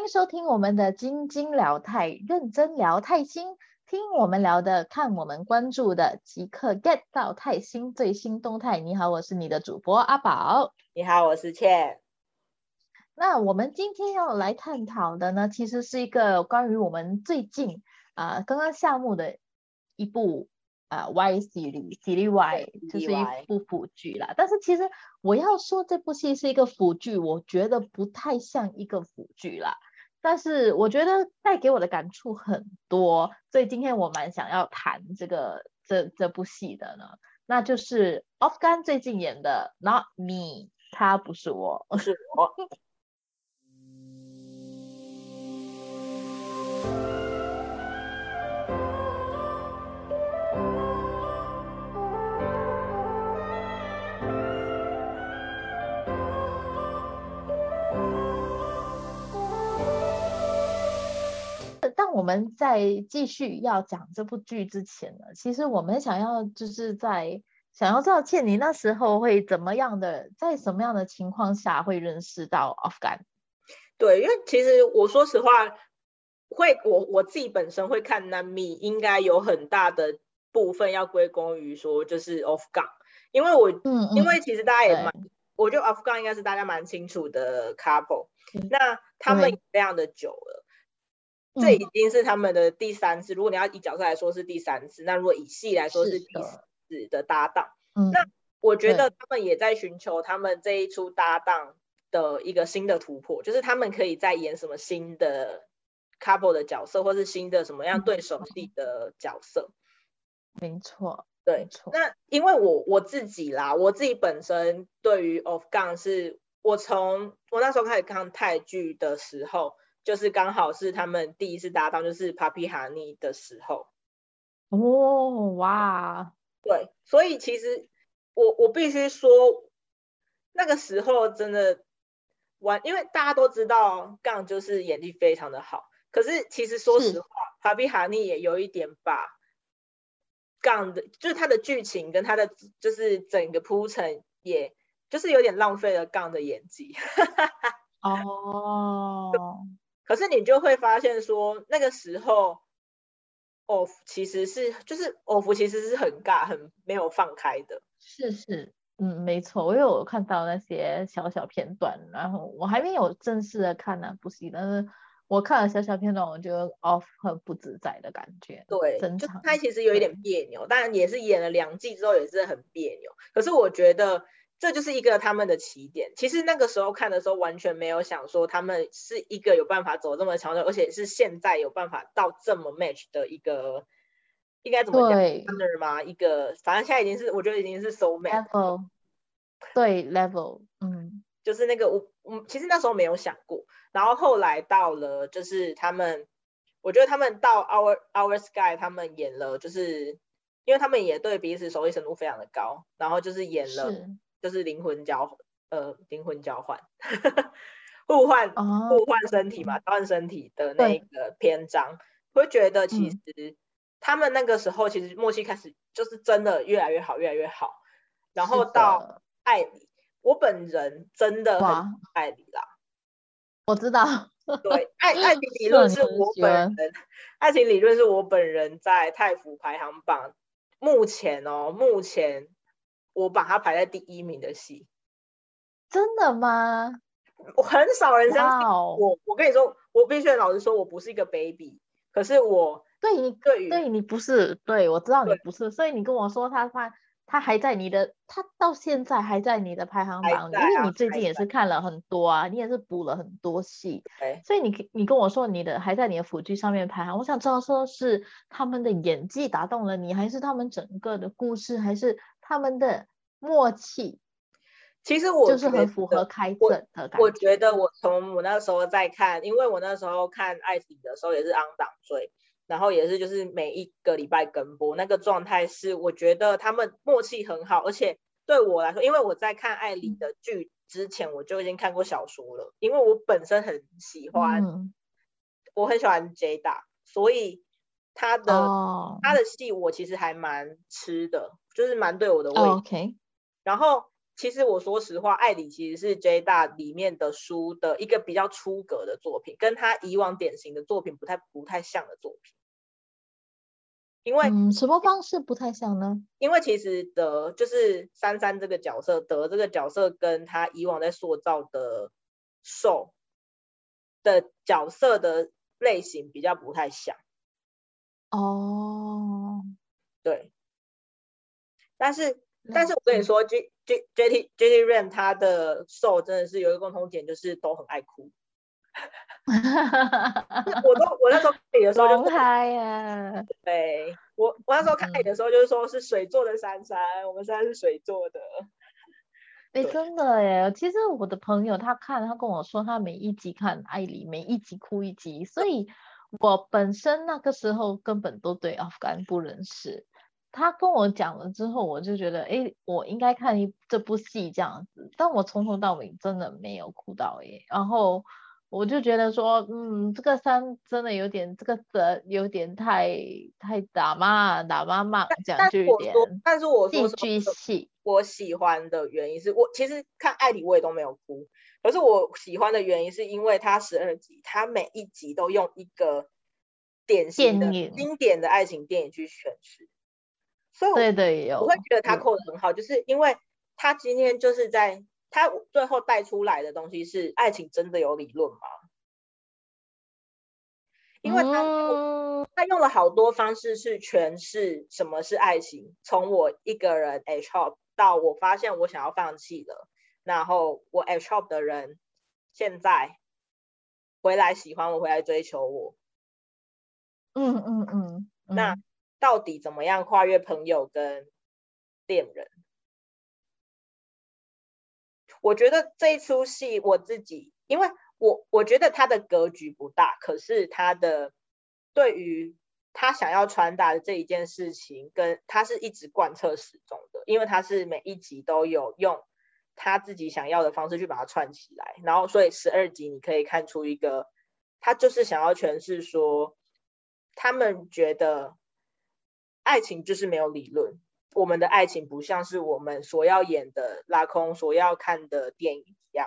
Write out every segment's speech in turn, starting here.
迎收听我们的晶晶聊泰认真聊泰新，听我们聊的，看我们关注的，即刻 get 到泰新最新动态。你好，我是你的主播阿宝。你好，我是倩。那我们今天要来探讨的呢，其实是一个关于我们最近啊刚刚下幕的一部啊 Y 系列系列 Y，就是一部腐剧啦。但是其实我要说这部戏是一个腐剧，我觉得不太像一个腐剧啦。但是我觉得带给我的感触很多，所以今天我蛮想要谈这个这这部戏的呢，那就是 Off Gun 最近演的 Not Me，他不是我，是我。我们在继续要讲这部剧之前呢，其实我们想要就是在想要知道倩，你那时候会怎么样的，在什么样的情况下会认识到 Off Gun？对，因为其实我说实话，会我我自己本身会看 Nami，应该有很大的部分要归功于说就是 Off Gun，因为我嗯因为其实大家也蛮，我觉得 Off Gun 应该是大家蛮清楚的 couple，那他们非常的久了。这已经是他们的第三次。如果你要以角色来说是第三次，那如果以戏来说是第四次的搭档。那我觉得他们也在寻求他们这一出搭档的一个新的突破，就是他们可以再演什么新的 couple 的角色，或是新的什么样对手戏的角色。没错，对。那因为我我自己啦，我自己本身对于 Off Gun 是我从我那时候开始看泰剧的时候。就是刚好是他们第一次搭档，就是 Papi Honey 的时候。哦，哇，对，所以其实我我必须说，那个时候真的玩，因为大家都知道杠就是演技非常的好，可是其实说实话，Papi Honey 也有一点把杠的，就是他的剧情跟他的就是整个铺陈，也就是有点浪费了杠的演技。哦。可是你就会发现说，那个时候，off 其实是就是 off 其实是很尬、很没有放开的。是是，嗯，没错，我有看到那些小小片段，然后我还没有正式的看那部戏，但是我看了小小片段，我觉得 off 很不自在的感觉。对，就他其实有一点别扭，当然也是演了两季之后也是很别扭。可是我觉得。这就是一个他们的起点。其实那个时候看的时候，完全没有想说他们是一个有办法走这么长的，而且是现在有办法到这么 match 的一个，应该怎么讲 partner 吗？一个，反正现在已经是，我觉得已经是 so level，对 level，嗯，就是那个我，我其实那时候没有想过，然后后来到了，就是他们，我觉得他们到 our our sky，他们演了，就是因为他们也对彼此熟悉程度非常的高，然后就是演了。就是灵魂交呃灵魂交换，互换互换身体嘛，交换身体的那个篇章，会觉得其实他们那个时候其实默契开始就是真的越来越好，越来越好。然后到爱里，我本人真的很爱你啦。我知道，对爱爱情理 论是我本人，爱情理论是我本人在泰服排行榜目前哦目前。我把它排在第一名的戏，真的吗？我很少人这样我。我跟你说，我必须老实说，我不是一个 baby。可是我对你对对你不是，对我知道你不是，所以你跟我说他他他还在你的，他到现在还在你的排行榜里，因为你最近也是看了很多啊，你也是补了很多戏，所以你你跟我说你的还在你的辅剧上面排行，我想知道说是他们的演技打动了你，还是他们整个的故事，还是？他们的默契，其实我就是很符合开正的感觉。我觉得我从我那时候在看，因为我那时候看《爱情》的时候也是昂档追，然后也是就是每一个礼拜跟播，那个状态是我觉得他们默契很好，而且对我来说，因为我在看艾里的剧之前，我就已经看过小说了，因为我本身很喜欢，我很喜欢 Jada，所以他的他的戏我其实还蛮吃的。就是蛮对我的胃，，OK。然后其实我说实话，艾里其实是 J 大里面的书的一个比较出格的作品，跟他以往典型的作品不太不太像的作品。因为什么方式不太像呢？因为其实德就是珊珊这个角色，德这个角色跟他以往在塑造的受的角色的类型比较不太像。哦，对。但是，但是我跟你说，J J J T J T Ram 他的受真的是有一个共同点，就是都很爱哭。我都我那时候看你的时候就嗨呀，对我我那时候看你的时候就是说是水做的珊珊，我们珊珊是水做的。哎，真的耶！其实我的朋友他看他跟我说，他每一集看艾莉，每一集哭一集，所以我本身那个时候根本都对阿富汗不认识。他跟我讲了之后，我就觉得，哎，我应该看一这部戏这样子，但我从头到尾真的没有哭到耶，然后。我就觉得说，嗯，这个三真的有点，这个的有点太太打骂打骂骂讲句点。但是我说戏剧系，我喜欢的原因是我其实看艾里我也都没有哭，可是我喜欢的原因是因为它十二集，它每一集都用一个典型的经典的爱情电影去诠释，所以对对，我会觉得他扣的很好，就是因为他今天就是在。他最后带出来的东西是爱情真的有理论吗？因为他他用了好多方式去诠释什么是爱情。从我一个人 H hop 到我发现我想要放弃了，然后我 H hop 的人现在回来喜欢我，回来追求我。嗯嗯嗯。那到底怎么样跨越朋友跟恋人？我觉得这一出戏，我自己，因为我我觉得他的格局不大，可是他的对于他想要传达的这一件事情，跟他是一直贯彻始终的，因为他是每一集都有用他自己想要的方式去把它串起来，然后所以十二集你可以看出一个，他就是想要诠释说，他们觉得爱情就是没有理论。我们的爱情不像是我们所要演的拉空所要看的电影一样，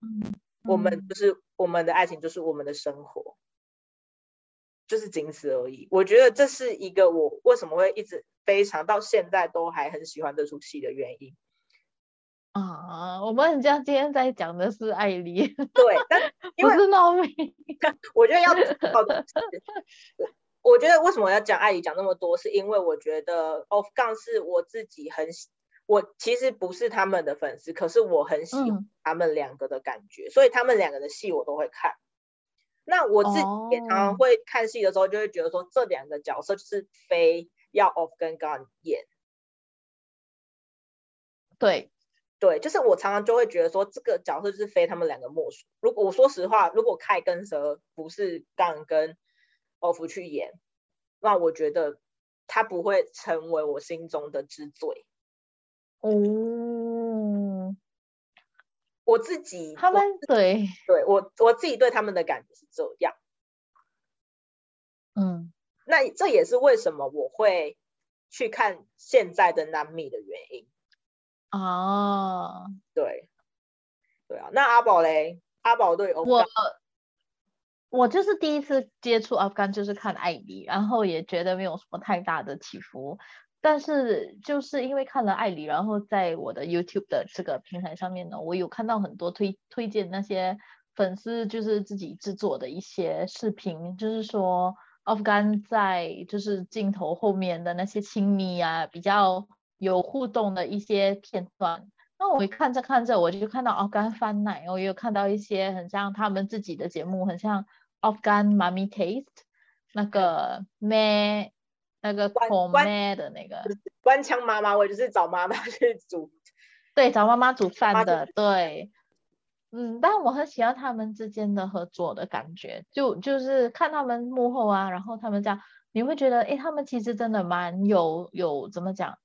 嗯，我们就是我们的爱情就是我们的生活，就是仅此而已。我觉得这是一个我为什么会一直非常到现在都还很喜欢这出戏的原因。啊，我们家今天在讲的是艾丽，对，但 不是闹米。我觉得要 好的我觉得为什么要讲艾姨讲那么多，是因为我觉得 Off 杠是我自己很喜，我其实不是他们的粉丝，可是我很喜欢他们两个的感觉，所以他们两个的戏我都会看。那我自己也常常会看戏的时候，就会觉得说这两个角色就是非要 Off 跟 Gun 演。对，对，就是我常常就会觉得说这个角色就是非他们两个莫属。如果我说实话，如果开跟蛇不是 Gun 跟 off 去演，那我觉得他不会成为我心中的之最。哦，我自己他们对对我我自己对他们的感觉是这样。嗯，那这也是为什么我会去看现在的南米的原因。哦，对，对啊，那阿宝嘞？阿宝对我。我就是第一次接触阿富汗，就是看艾丽，然后也觉得没有什么太大的起伏。但是就是因为看了艾丽，然后在我的 YouTube 的这个平台上面呢，我有看到很多推推荐那些粉丝就是自己制作的一些视频，就是说阿富汗在就是镜头后面的那些亲密啊，比较有互动的一些片段。那我看着看着，我就看到阿富汗翻奶，我有看到一些很像他们自己的节目，很像。Afghan Mummy Taste，那个咩，那个口咩的那个官腔妈妈味，就是找妈妈去煮，对，找妈妈煮饭的，对，嗯，但我很喜欢他们之间的合作的感觉，就就是看他们幕后啊，然后他们这样，你会觉得，哎，他们其实真的蛮有有怎么讲，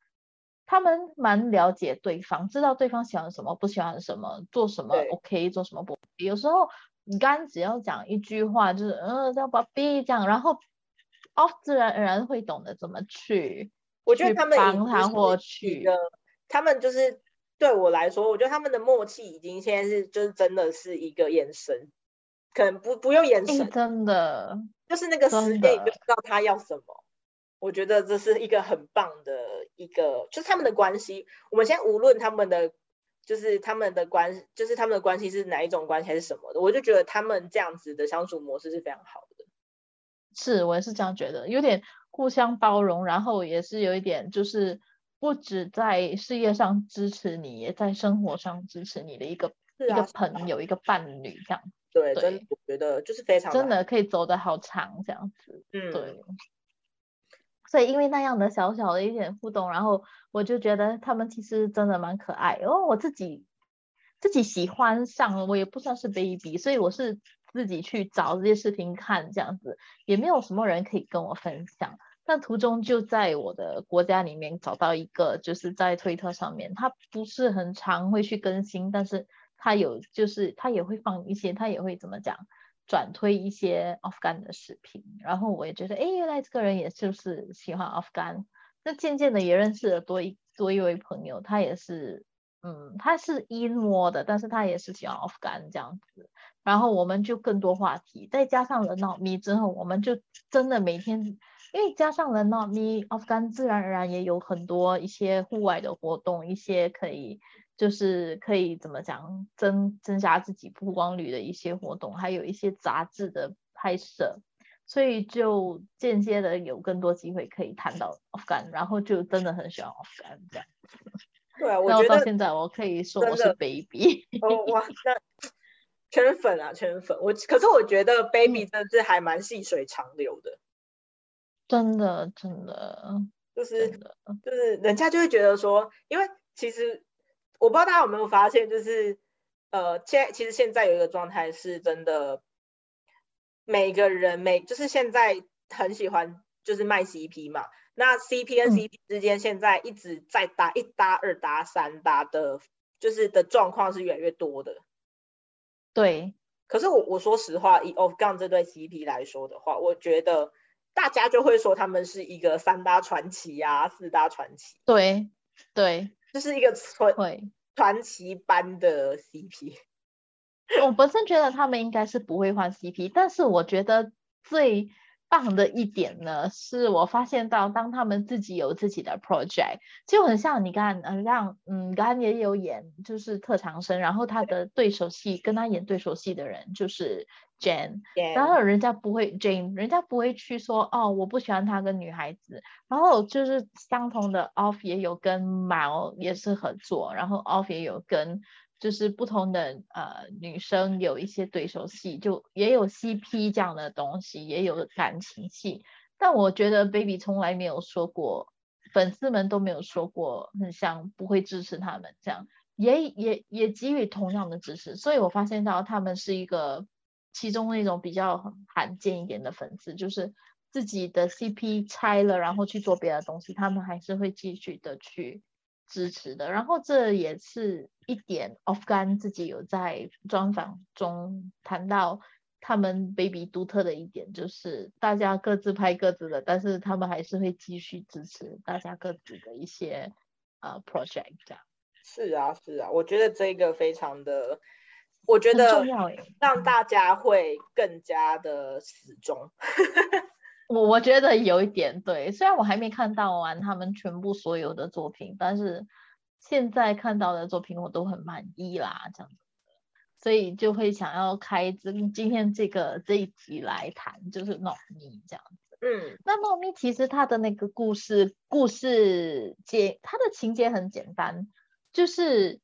他们蛮了解对方，知道对方喜欢什么，不喜欢什么，做什么 OK，做什么不，有时候。你刚只要讲一句话，就是嗯，叫宝贝这样，然后哦，自然而然会懂得怎么去，我觉得他们帮他或去，他们就是对我来说，我觉得他们的默契已经现在是就是真的是一个眼神，可能不不用眼神，真的就是那个时间你就知道他要什么。我觉得这是一个很棒的一个，就是他们的关系。我们现在无论他们的，就是他们的关，就是他们的关系是哪一种关系还是什么的，我就觉得他们这样子的相处模式是非常好的。是我也是这样觉得，有点互相包容，然后也是有一点就是不止在事业上支持你，也在生活上支持你的一个一个朋友，一个伴侣这样。对，真的我觉得就是非常真的可以走得好长这样子。嗯，对。所以因为那样的小小的一点互动，然后我就觉得他们其实真的蛮可爱。哦，我自己自己喜欢上，我也不算是 baby，所以我是自己去找这些视频看，这样子也没有什么人可以跟我分享。但途中就在我的国家里面找到一个，就是在推特上面，他不是很常会去更新，但是他有，就是他也会放一些，他也会怎么讲？转推一些 Afghan 的视频，然后我也觉得，哎，原来这个人也就是喜欢 Afghan。那渐渐的也认识了多一多一位朋友，他也是，嗯，他是英模的，但是他也是喜欢 Afghan 这样子。然后我们就更多话题，再加上了 Not Me 之后，我们就真的每天，因为加上了 Not Me，Afghan 自然而然也有很多一些户外的活动，一些可以。就是可以怎么讲增增加自己曝光率的一些活动，还有一些杂志的拍摄，所以就间接的有更多机会可以谈到 Afghan，然后就真的很喜欢 Afghan 这样。对啊，我觉得到现在我可以说我是 baby。哦哇，那圈粉啊圈粉，我可是我觉得 baby 真的是还蛮细水长流的。真 的真的，就是就是人家就会觉得说，因为其实。我不知道大家有没有发现，就是呃，现其实现在有一个状态是真的，每个人每就是现在很喜欢就是卖 CP 嘛，那 CP 跟 CP 之间现在一直在搭一搭二搭三搭的，就是的状况是越来越多的。对，可是我我说实话，以 Of Gun 这对 CP 来说的话，我觉得大家就会说他们是一个三搭传奇啊，四搭传奇。对对。就是一个传传奇般的 CP，我本身觉得他们应该是不会换 CP，但是我觉得最棒的一点呢，是我发现到当他们自己有自己的 project，就很像你看，嗯，让嗯，刚刚也有演就是特长生，然后他的对手戏跟他演对手戏的人就是。Jane，然后人家不会 Jane，人家不会去说哦，我不喜欢他跟女孩子。然后就是相同的 Off 也有跟毛也是合作，然后 Off 也有跟就是不同的呃女生有一些对手戏，就也有 CP 这样的东西，也有感情戏。但我觉得 Baby 从来没有说过，粉丝们都没有说过很像不会支持他们这样，也也也给予同样的支持。所以我发现到他们是一个。其中那种比较罕见一点的粉丝，就是自己的 CP 拆了，然后去做别的东西，他们还是会继续的去支持的。然后这也是一点 o f g h a n 自己有在专访中谈到，他们 Baby 独特的一点就是大家各自拍各自的，但是他们还是会继续支持大家各自的一些呃 project 这样。是啊，是啊，我觉得这个非常的。我觉得让大家会更加的死忠。我我觉得有一点对，虽然我还没看到完他们全部所有的作品，但是现在看到的作品我都很满意啦，这样子，所以就会想要开今今天这个这一集来谈，就是糯米这样子。嗯，那糯米其实它的那个故事故事简，它的情节很简单，就是。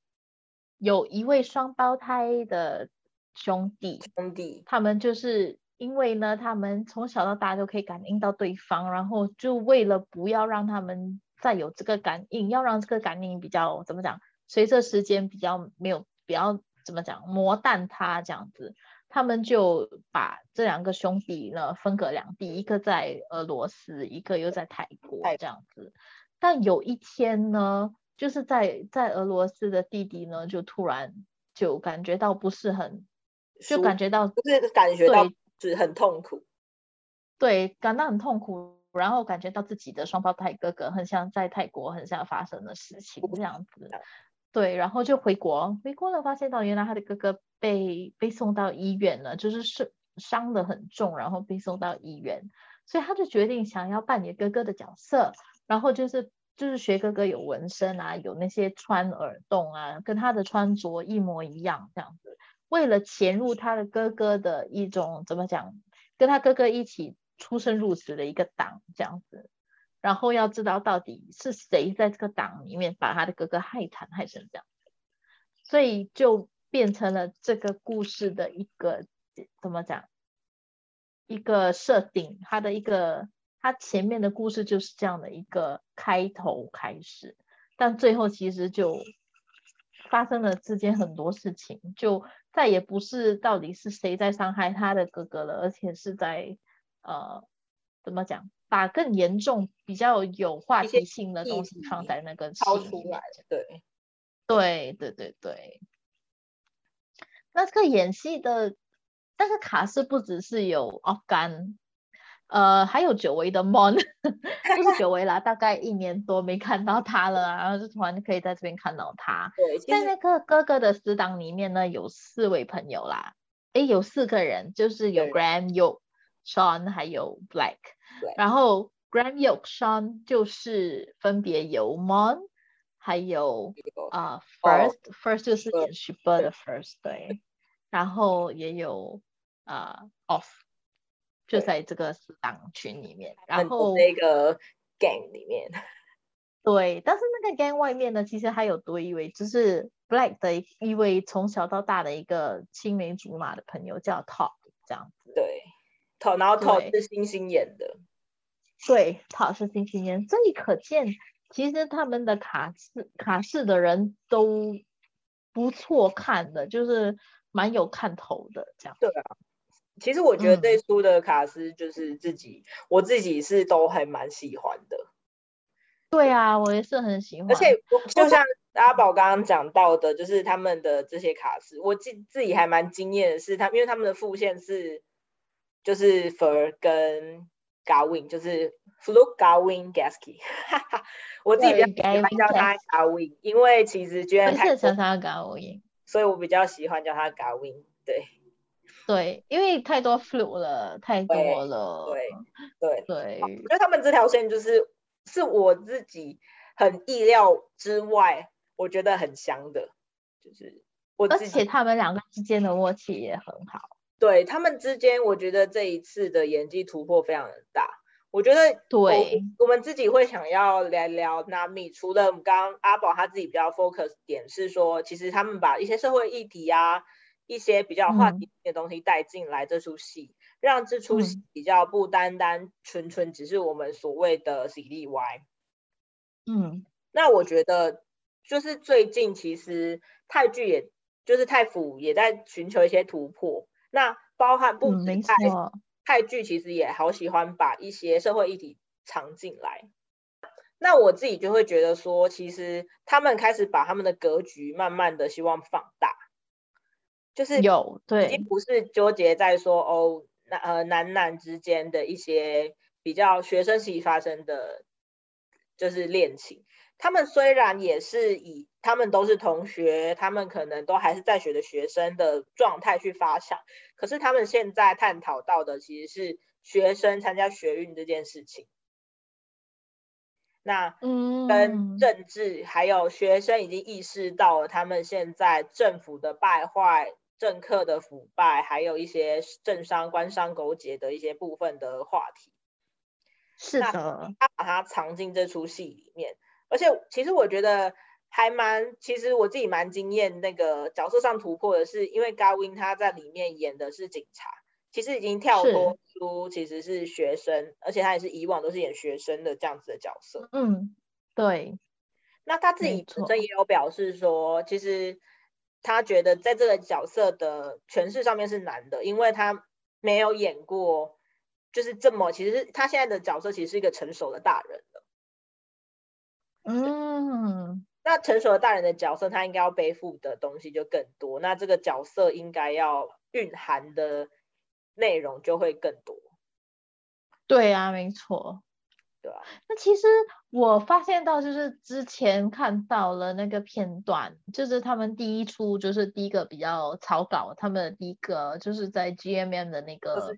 有一位双胞胎的兄弟，兄弟，他们就是因为呢，他们从小到大都可以感应到对方，然后就为了不要让他们再有这个感应，要让这个感应比较怎么讲，随着时间比较没有比较怎么讲磨淡它这样子，他们就把这两个兄弟呢分隔两地，一个在俄罗斯，一个又在泰国这样子，但有一天呢。就是在在俄罗斯的弟弟呢，就突然就感觉到不是很，就感觉到不是感觉到是很痛苦，对，感到很痛苦，然后感觉到自己的双胞胎哥哥很像在泰国很像发生的事情这样子，对，然后就回国，回国了发现到原来他的哥哥被被送到医院了，就是是伤的很重，然后被送到医院，所以他就决定想要扮演哥哥的角色，然后就是就是学哥哥有纹身啊，有那些穿耳洞啊，跟他的穿着一模一样这样子，为了潜入他的哥哥的一种怎么讲，跟他哥哥一起出生入死的一个党这样子。然后要知道到底是谁在这个党里面把他的哥哥害惨害成这样，所以就变成了这个故事的一个怎么讲，一个设定，他的一个他前面的故事就是这样的一个开头开始，但最后其实就发生了之间很多事情，就再也不是到底是谁在伤害他的哥哥了，而且是在呃怎么讲？把更严重、比较有话题性的东西放在那个掏出来，对，对对对对。那这个演戏的，但是卡斯不只是有 Off 干，呃，还有久违的 Mon，就 是久违啦，大概一年多没看到他了，然后就突然可以在这边看到他。对，在那个哥哥的死党里面呢，有四位朋友啦，诶，有四个人，就是有 Graham、有 Sean 还有 Black。然后 Graham York Sean 就是分别有 Mon，还有啊 First First 就是演 Super 的 First 对，然后也有啊 Off 就在这个死党群里面，然后那个 Gang 里面，对，但是那个 Gang 外面呢，其实还有多一位，就是 Black 的一位从小到大的一个青梅竹马的朋友叫 Top 这样子，对，Top 然后 Top 是星星演的。对，，Top 是星星演，所以可见其实他们的卡式卡式的人都不错看的，就是蛮有看头的这样。对啊，其实我觉得这书的卡斯就是自己，我自己是都还蛮喜欢的。对啊，我也是很喜欢。而且就像阿宝刚刚讲到的，就是他们的这些卡斯，我自自己还蛮惊艳的是，他因为他们的副线是就是 Fur 跟。Gawin 就是 Fluke Gawin Gasky，我自己比较喜欢叫他 Gawin，因为其实居然太叫他 Gawin，所以我比较喜欢叫他 Gawin。对，对，因为太多 Fluke 了，太多了。对，对，对。我觉得他们这条线就是是我自己很意料之外，我觉得很香的，就是我而且他们两个之间的默契也很好。对他们之间，我觉得这一次的演技突破非常的大。我觉得，对，我们自己会想要聊聊 Nami。除了刚刚阿宝他自己比较 focus 点是说，其实他们把一些社会议题啊，一些比较话题的东西带进来这出戏，让这出戏比较不单单纯纯只是我们所谓的喜力 Y。嗯，那我觉得就是最近其实泰剧也就是泰府也在寻求一些突破。那包含不止泰泰剧，其实也好喜欢把一些社会议题藏进来。那我自己就会觉得说，其实他们开始把他们的格局慢慢的希望放大，就是有对，已经不是纠结在说哦，男呃男男之间的一些比较学生时期发生的，就是恋情。他们虽然也是以他们都是同学，他们可能都还是在学的学生的状态去发想，可是他们现在探讨到的其实是学生参加学运这件事情。那嗯，跟政治还有学生已经意识到了他们现在政府的败坏、政客的腐败，还有一些政商官商勾结的一些部分的话题。是的，他把它藏进这出戏里面。而且其实我觉得还蛮，其实我自己蛮惊艳那个角色上突破的是，因为 Gavin 他在里面演的是警察，其实已经跳脱出其实是学生，而且他也是以往都是演学生的这样子的角色。嗯，对。那他自己本身也有表示说，其实他觉得在这个角色的诠释上面是难的，因为他没有演过，就是这么，其实他现在的角色其实是一个成熟的大人。嗯，那成熟的大人的角色，他应该要背负的东西就更多，那这个角色应该要蕴含的内容就会更多。对啊，没错。对啊。那其实我发现到，就是之前看到了那个片段，就是他们第一出，就是第一个比较草稿，他们的第一个就是在 GMM 的那个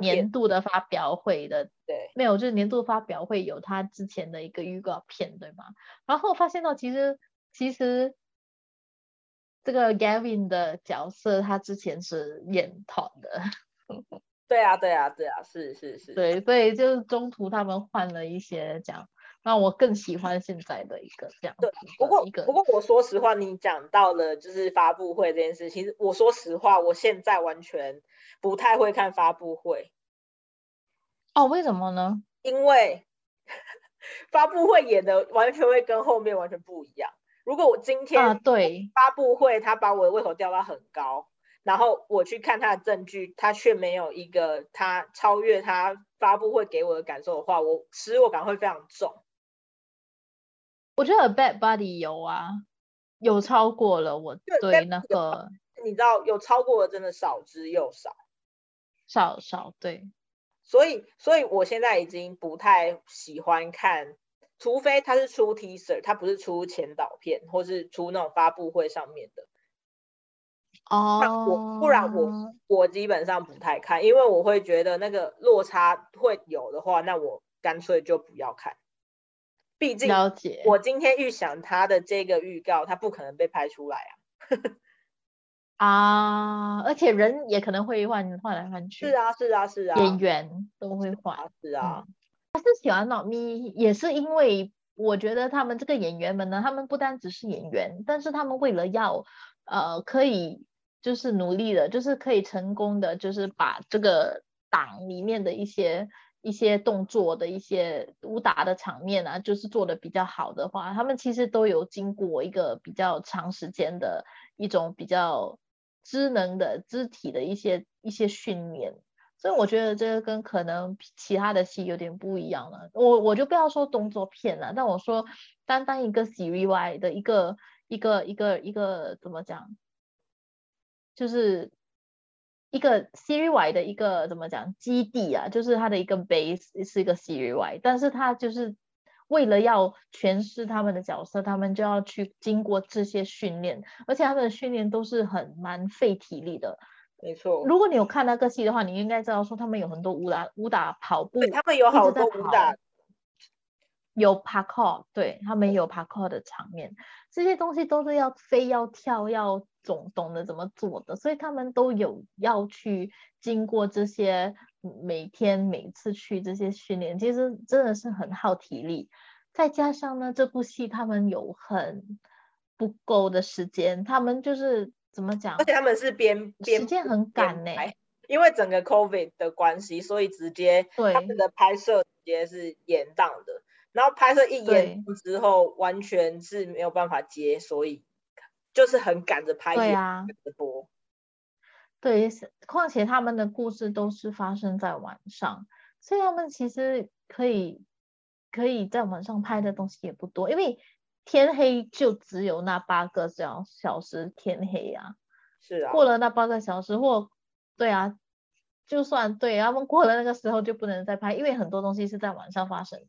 年度的发表会的，对，没有，就是年度发表会有他之前的一个预告片，对吗？然后发现到，其实其实这个 Gavin 的角色，他之前是演团的。对啊，对啊，对啊，是是是，对，所以就是中途他们换了一些这样，那我更喜欢现在的一个这样。对，不过不过我说实话，你讲到了就是发布会这件事，其实我说实话，我现在完全不太会看发布会。哦，为什么呢？因为 发布会演的完全会跟后面完全不一样。如果我今天啊对发布会，他把我的胃口调到很高。然后我去看他的证据，他却没有一个他超越他发布会给我的感受的话，我失落感会非常重。我觉得 Bad Buddy 有啊，有超过了我对那个，你知道有超过的真的少之又少，少少对。所以，所以我现在已经不太喜欢看，除非他是出 teaser，他不是出前导片，或是出那种发布会上面的。哦，我不然我我基本上不太看，因为我会觉得那个落差会有的话，那我干脆就不要看。毕竟了解我今天预想他的这个预告，他不可能被拍出来啊。啊，而且人也可能会换换来换去。是啊，是啊，是啊，演员都会换。是啊，我是喜欢老咪，也是因为我觉得他们这个演员们呢，他们不单只是演员，但是他们为了要呃可以。就是努力的，就是可以成功的，就是把这个党里面的一些一些动作的一些武打的场面啊，就是做的比较好的话，他们其实都有经过一个比较长时间的一种比较智能的肢体的一些一些训练，所以我觉得这个跟可能其他的戏有点不一样了。我我就不要说动作片了，但我说单单一个 C V Y 的一个一个一个一个怎么讲？就是一个 Siri Y 的一个怎么讲基地啊，就是它的一个 base 是一个 Siri Y，但是它就是为了要诠释他们的角色，他们就要去经过这些训练，而且他们的训练都是很蛮费体力的。没错，如果你有看那个戏的话，你应该知道说他们有很多武打、武打、跑步，他们有好多武打。有 parkour，对他们有 parkour 的场面，这些东西都是要飞、要跳、要总懂得怎么做的，所以他们都有要去经过这些每天每次去这些训练，其实真的是很耗体力。再加上呢，这部戏他们有很不够的时间，他们就是怎么讲？而且他们是边边时间很赶呢，因为整个 COVID 的关系，所以直接他们的拍摄直接是延档的。然后拍摄一演之后，完全是没有办法接，所以就是很赶着拍，对啊，直播。对，况且他们的故事都是发生在晚上，所以他们其实可以可以在晚上拍的东西也不多，因为天黑就只有那八个小小时天黑啊。是啊。过了那八个小时，或对啊，就算对他们过了那个时候就不能再拍，因为很多东西是在晚上发生的。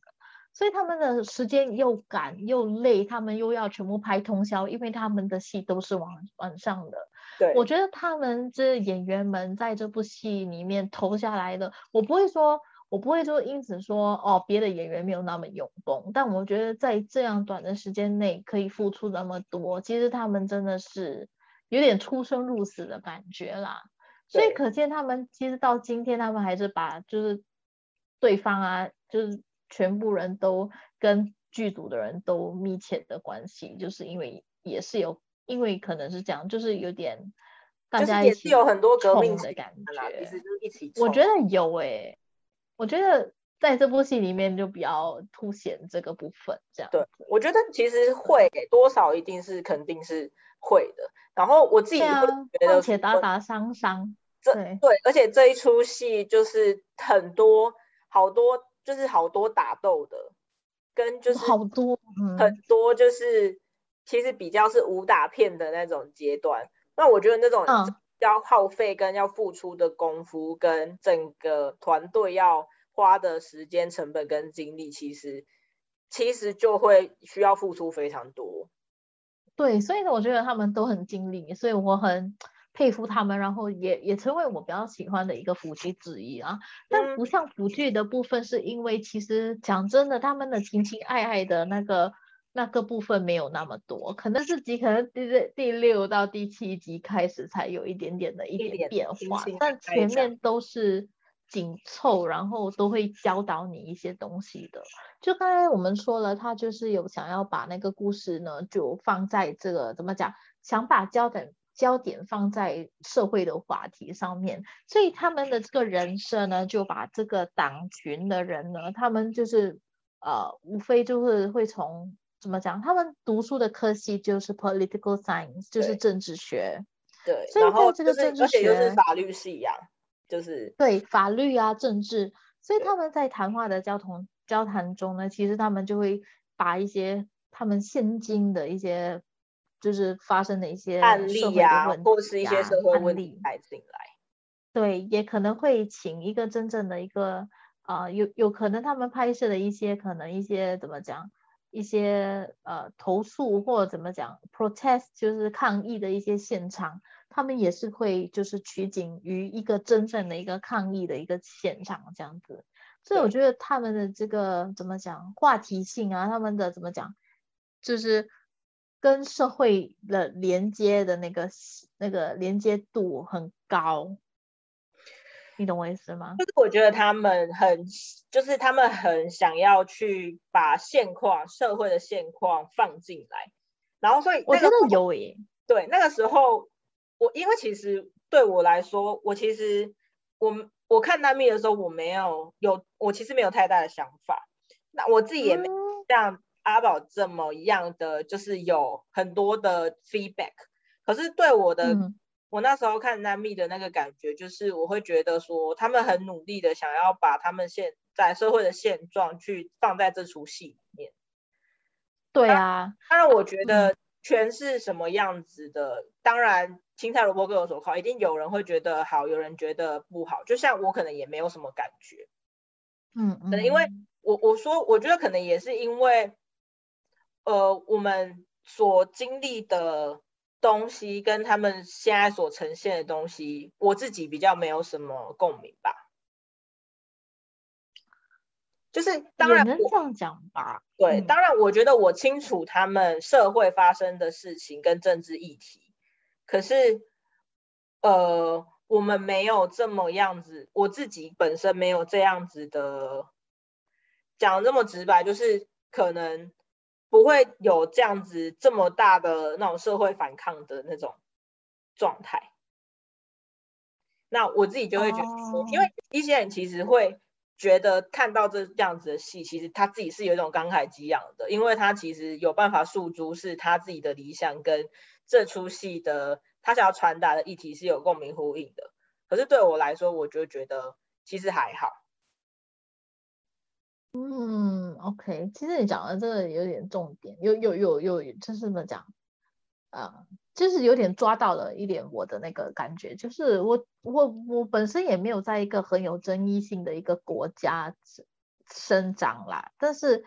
所以他们的时间又赶又累，他们又要全部拍通宵，因为他们的戏都是晚晚上的。对，我觉得他们这演员们在这部戏里面投下来的，我不会说，我不会说因此说哦，别的演员没有那么用功，但我觉得在这样短的时间内可以付出那么多，其实他们真的是有点出生入死的感觉啦。所以可见他们其实到今天，他们还是把就是对方啊，就是。全部人都跟剧组的人都密切的关系，就是因为也是有，因为可能是这样，就是有点大家也是有很多革命的感觉，其实就一起。我觉得有诶，我觉得在这部戏里面就比较凸显这个部分，这样。对，我觉得其实会多少一定是肯定是会的。然后我自己会觉得，且打打伤伤，这对，而且这一出戏就是很多好多。就是好多打斗的，跟就是好多很多就是其实比较是武打片的那种阶段。那我觉得那种要耗费跟要付出的功夫，跟整个团队要花的时间成本跟精力，其实其实就会需要付出非常多。对，所以呢，我觉得他们都很尽力，所以我很佩服他们，然后也也成为我比较喜欢的一个夫妻之一啊。但不像腐剧的部分，是因为其实讲真的，他们的情情爱爱的那个那个部分没有那么多，可能是几可能第第六到第七集开始才有一点点的一点变化，但前面都是。紧凑，然后都会教导你一些东西的。就刚才我们说了，他就是有想要把那个故事呢，就放在这个怎么讲，想把焦点焦点放在社会的话题上面。所以他们的这个人设呢，就把这个党群的人呢，他们就是呃，无非就是会从怎么讲，他们读书的科系就是 political science，就是政治学。对，所以在这个政治学，法律是一样。就是对法律啊、政治，所以他们在谈话的交通交谈中呢，其实他们就会把一些他们现今的一些就是发生的一些案例啊，或是一些社会问题带进来。对，也可能会请一个真正的一个啊，有有可能他们拍摄的一些可能一些怎么讲，一些呃投诉或者怎么讲 protest 就是抗议的一些现场。他们也是会就是取景于一个真正的一个抗议的一个现场这样子，所以我觉得他们的这个怎么讲话题性啊，他们的怎么讲，就是跟社会的连接的那个那个连接度很高，你懂我意思吗？就是我觉得他们很，就是他们很想要去把现况社会的现况放进来，然后所以我觉得有诶，对那个时候。我因为其实对我来说，我其实我我看难蜜的时候，我没有有我其实没有太大的想法。那我自己也没像阿宝这么一样的，就是有很多的 feedback。可是对我的，我那时候看 Nami 的那个感觉，就是我会觉得说，他们很努力的想要把他们现在社会的现状去放在这出戏里面。对啊，当然我觉得全是什么样子的，当然。青菜萝卜各有所好，一定有人会觉得好，有人觉得不好。就像我可能也没有什么感觉，嗯嗯，因为我我说我觉得可能也是因为，呃，我们所经历的东西跟他们现在所呈现的东西，我自己比较没有什么共鸣吧。就是当然能这样讲吧，对，当然我觉得我清楚他们社会发生的事情跟政治议题。可是，呃，我们没有这么样子，我自己本身没有这样子的，讲这么直白，就是可能不会有这样子这么大的那种社会反抗的那种状态。那我自己就会觉得说，因为一些人其实会觉得看到这这样子的戏，其实他自己是有一种慷慨激昂的，因为他其实有办法诉诸是他自己的理想跟。这出戏的他想要传达的议题是有共鸣呼应的，可是对我来说，我就觉得其实还好。嗯，OK，其实你讲的这个有点重点，有有有有，就是怎么讲啊？就是有点抓到了一点我的那个感觉，就是我我我本身也没有在一个很有争议性的一个国家生长啦，但是。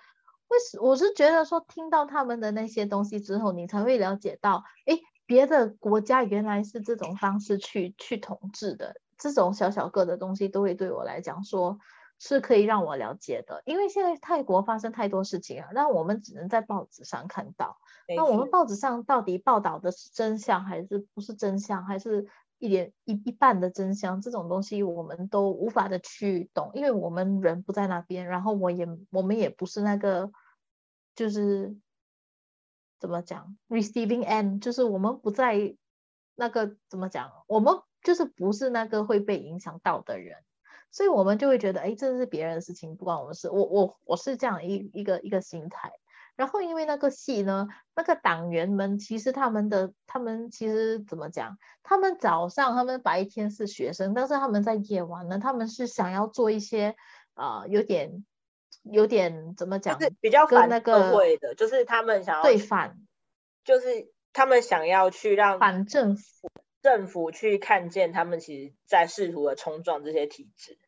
为什我是觉得说，听到他们的那些东西之后，你才会了解到，哎，别的国家原来是这种方式去去统治的。这种小小个的东西，都会对我来讲说，是可以让我了解的。因为现在泰国发生太多事情啊，那我们只能在报纸上看到。那我们报纸上到底报道的是真相还是不是真相，还是一点一一半的真相？这种东西我们都无法的去懂，因为我们人不在那边，然后我也我们也不是那个。就是怎么讲，receiving end，就是我们不在那个怎么讲，我们就是不是那个会被影响到的人，所以我们就会觉得，哎，这是别人的事情，不关我们事。我我我是这样一一个一个心态。然后因为那个戏呢，那个党员们其实他们的他们其实怎么讲，他们早上他们白天是学生，但是他们在夜晚呢，他们是想要做一些啊有点。有点怎么讲？是比较反那个会的，就是他们想要对反，就是他们想要去让反政府政府去看见他们其实在试图的冲撞这些体制。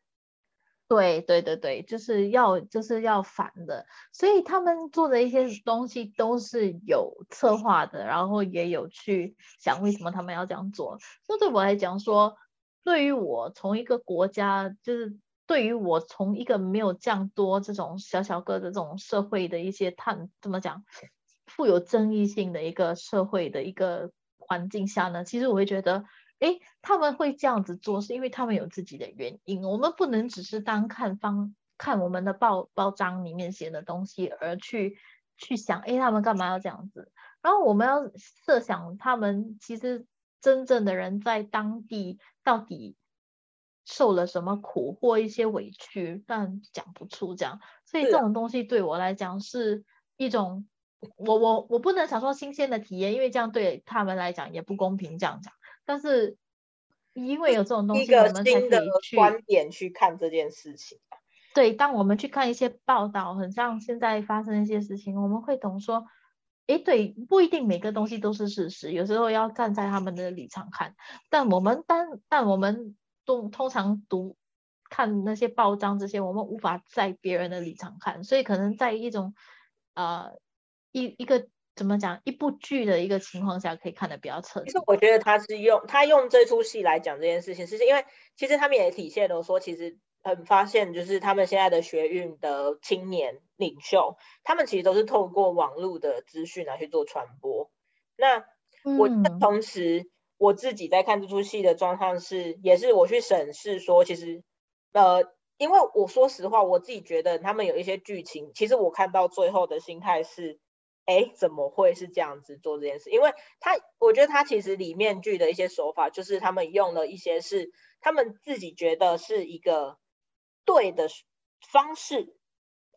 对对对对，就是要就是要反的，所以他们做的一些东西都是有策划的，然后也有去想为什么他们要这样做。那对我来讲说，对于我从一个国家，就是对于我从一个没有这样多这种小小个的这种社会的一些探，怎么讲，富有争议性的一个社会的一个环境下呢，其实我会觉得。诶，他们会这样子做，是因为他们有自己的原因。我们不能只是单看方看我们的报报章里面写的东西而去去想，诶，他们干嘛要这样子？然后我们要设想他们其实真正的人在当地到底受了什么苦或一些委屈，但讲不出这样。所以这种东西对我来讲是一种，我我我不能想说新鲜的体验，因为这样对他们来讲也不公平。这样讲。但是因为有这种东西，我们才可以去观点去看这件事情。对，当我们去看一些报道，很像现在发生一些事情，我们会懂说，哎，对，不一定每个东西都是事实，有时候要站在他们的立场看。但我们但但我们都通常读看那些报章这些，我们无法在别人的立场看，所以可能在一种呃一一个。怎么讲？一部剧的一个情况下，可以看得比较彻底。其实我觉得他是用他用这出戏来讲这件事情，是因为其实他们也体现了说，其实很发现就是他们现在的学运的青年领袖，他们其实都是透过网络的资讯来去做传播。那我同时我自己在看这出戏的状况是，也是我去审视说，其实呃，因为我说实话，我自己觉得他们有一些剧情，其实我看到最后的心态是。哎，怎么会是这样子做这件事？因为他，我觉得他其实里面剧的一些手法，就是他们用了一些是他们自己觉得是一个对的方式，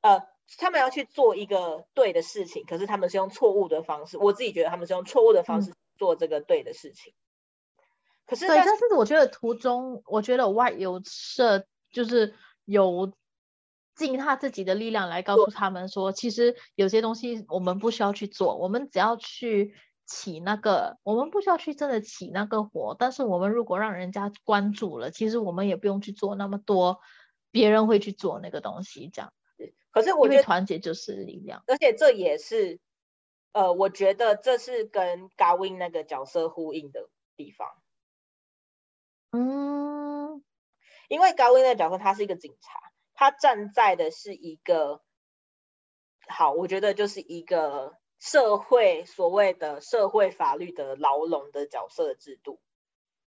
呃，他们要去做一个对的事情，可是他们是用错误的方式。我自己觉得他们是用错误的方式做这个对的事情。可是，对，但是我觉得途中，我觉得外有设就是有。尽他自己的力量来告诉他们说，其实有些东西我们不需要去做，我们只要去起那个，我们不需要去真的起那个火。但是我们如果让人家关注了，其实我们也不用去做那么多，别人会去做那个东西。这样，可是我觉得团结就是力量，而且这也是，呃，我觉得这是跟 Gavin 那个角色呼应的地方。嗯，因为 Gavin 那个角色他是一个警察。他站在的是一个好，我觉得就是一个社会所谓的社会法律的牢笼的角色制度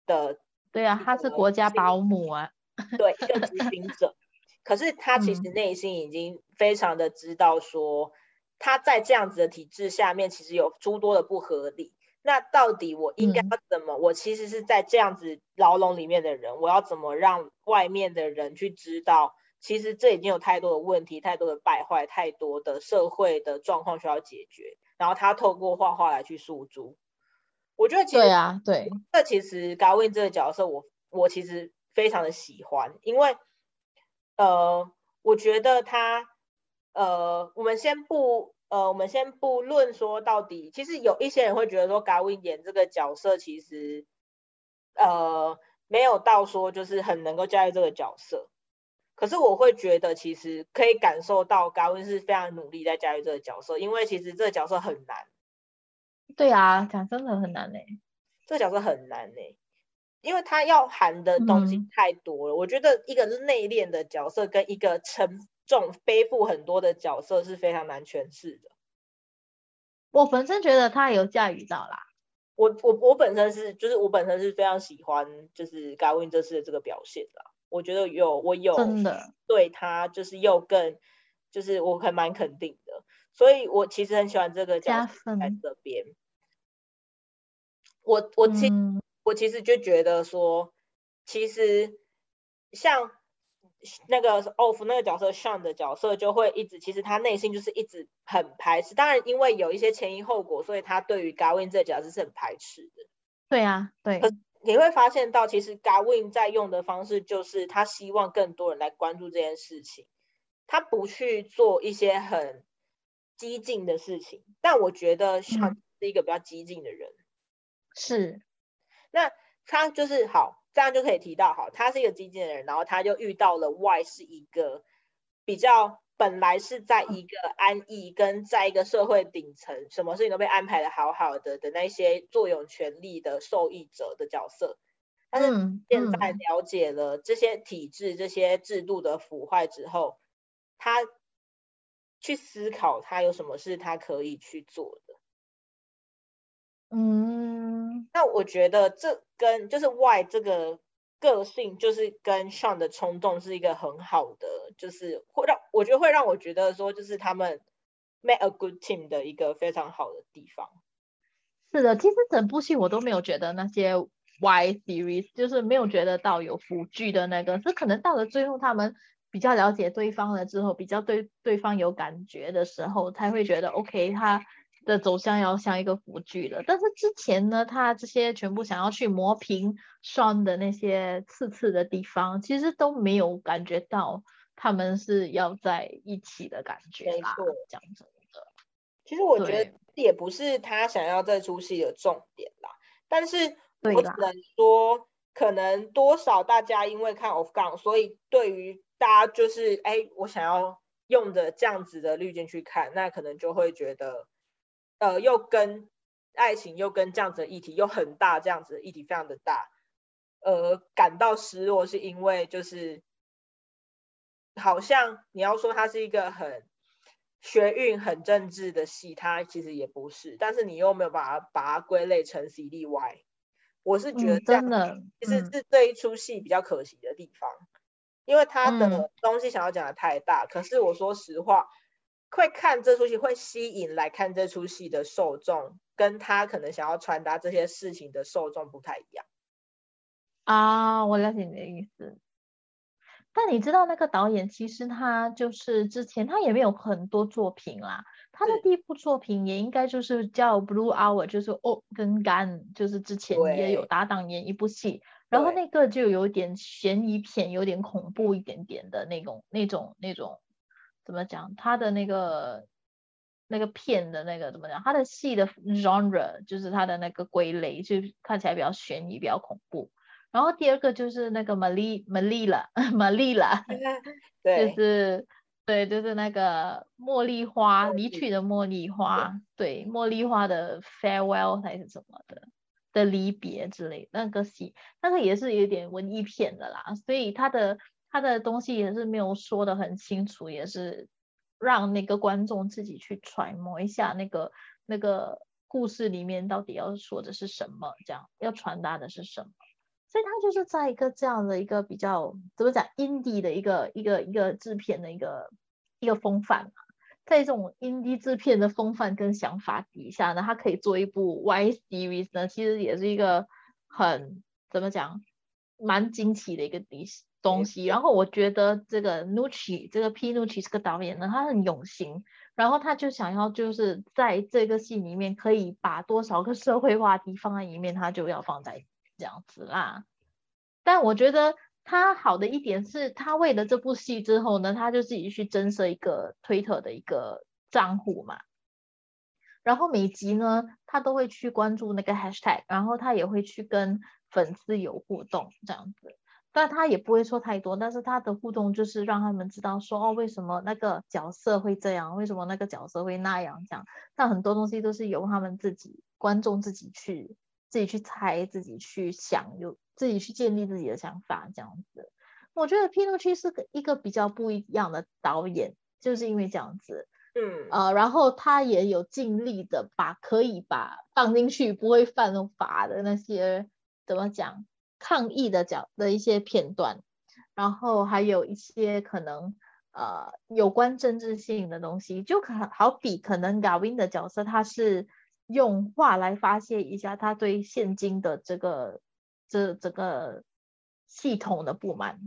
的。对啊，他是国家保姆啊。对，一个执行者。可是他其实内心已经非常的知道，说他在这样子的体制下面，其实有诸多的不合理。那到底我应该要怎么？我其实是在这样子牢笼里面的人，我要怎么让外面的人去知道？其实这已经有太多的问题，太多的败坏，太多的社会的状况需要解决。然后他透过画画来去诉诸。我觉得其实对啊，对。这其实 Gavin 这个角色，我我其实非常的喜欢，因为呃，我觉得他呃，我们先不呃，我们先不论说到底，其实有一些人会觉得说 Gavin 演这个角色，其实呃，没有到说就是很能够驾驭这个角色。可是我会觉得，其实可以感受到高温是非常努力在驾驭这个角色，因为其实这个角色很难。对啊，讲真的很难呢。这个角色很难呢，因为他要含的东西太多了。我觉得一个内敛的角色跟一个沉重背负很多的角色是非常难诠释的。我本身觉得他有驾驭到啦。我我我本身是，就是我本身是非常喜欢，就是高温这次的这个表现啦。我觉得有，我有真的对他就是又更，就是我还蛮肯定的，所以我其实很喜欢这个角色在这边。我我其我其实就觉得说，其实像那个 off 那个角色 Sean 的角色就会一直，其实他内心就是一直很排斥。当然，因为有一些前因后果，所以他对于 Gavin 这个角色是很排斥的。对啊，对。你会发现到，其实 Gavin 在用的方式就是他希望更多人来关注这件事情，他不去做一些很激进的事情。但我觉得像是一个比较激进的人，是。那他就是好，这样就可以提到，好，他是一个激进的人，然后他就遇到了 Y 是一个比较本来是在一个安逸跟在一个社会顶层，什么事情都被安排的好好的的那些坐拥权力的受益者的角色，但是现在了解了这些体制、这些制度的腐坏之后，他去思考他有什么是他可以去做的。嗯，那我觉得这跟就是 Y 这个个性，就是跟 Sean 的冲动是一个很好的，就是会让我觉得会让我觉得说，就是他们 make a good team 的一个非常好的地方。是的，其实整部戏我都没有觉得那些 Y series 就是没有觉得到有辅剧的那个，是可能到了最后他们比较了解对方了之后，比较对对方有感觉的时候，才会觉得 OK 他。的走向要像一个辅剧了，但是之前呢，他这些全部想要去磨平双的那些刺刺的地方，其实都没有感觉到他们是要在一起的感觉啦。讲真的，其实我觉得也不是他想要这出戏的重点啦，但是我只能说，可能多少大家因为看 Off Gun，所以对于大家就是哎，我想要用的这样子的滤镜去看，那可能就会觉得。呃，又跟爱情又跟这样子的议题又很大，这样子的议题非常的大，呃，感到失落是因为就是好像你要说它是一个很学运、很政治的戏，它其实也不是，但是你又没有把它把它归类成 C D Y，我是觉得真的其实是这一出戏比较可惜的地方，因为他的东西想要讲的太大，可是我说实话。会看这出戏，会吸引来看这出戏的受众，跟他可能想要传达这些事情的受众不太一样。啊，我了解你的意思。但你知道那个导演，其实他就是之前他也没有很多作品啦。他的第一部作品也应该就是叫《Blue Hour》，就是哦跟干，就是之前也有搭档演一部戏，然后那个就有点悬疑片，有点恐怖一点点的那种、那种、那种。怎么讲？他的那个那个片的那个怎么讲？他的戏的 genre 就是他的那个归类，就看起来比较悬疑、比较恐怖。然后第二个就是那个玛丽玛丽拉玛丽拉，对，就是对，就是那个茉莉花离去的茉莉花，对，茉莉花的 farewell 还是什么的的离别之类那个戏，那个也是有点文艺片的啦，所以他的。他的东西也是没有说的很清楚，也是让那个观众自己去揣摩一下那个那个故事里面到底要说的是什么，这样要传达的是什么。所以他就是在一个这样的一个比较怎么讲，indie 的一个一个一个制片的一个一个风范嘛，在这种 indie 制片的风范跟想法底下呢，他可以做一部 Y series 呢，其实也是一个很怎么讲，蛮惊奇的一个历史。东西，然后我觉得这个 Nucci 这个 P Nucci 这个导演呢，他很用心，然后他就想要就是在这个戏里面可以把多少个社会话题放在里面，他就要放在这样子啦。但我觉得他好的一点是，他为了这部戏之后呢，他就自己去增设一个推特的一个账户嘛，然后每集呢，他都会去关注那个 Hashtag，然后他也会去跟粉丝有互动这样子。但他也不会说太多，但是他的互动就是让他们知道说哦，为什么那个角色会这样，为什么那个角色会那样这样。但很多东西都是由他们自己观众自己去自己去猜，自己去想，有自己去建立自己的想法这样子。我觉得 p i n o c h 是个一个比较不一样的导演，就是因为这样子，嗯呃，然后他也有尽力的把可以把放进去不会犯法的那些怎么讲。抗议的角的一些片段，然后还有一些可能呃有关政治性的东西，就可好比可能 Gavin 的角色，他是用话来发泄一下他对现今的这个这这个系统的不满，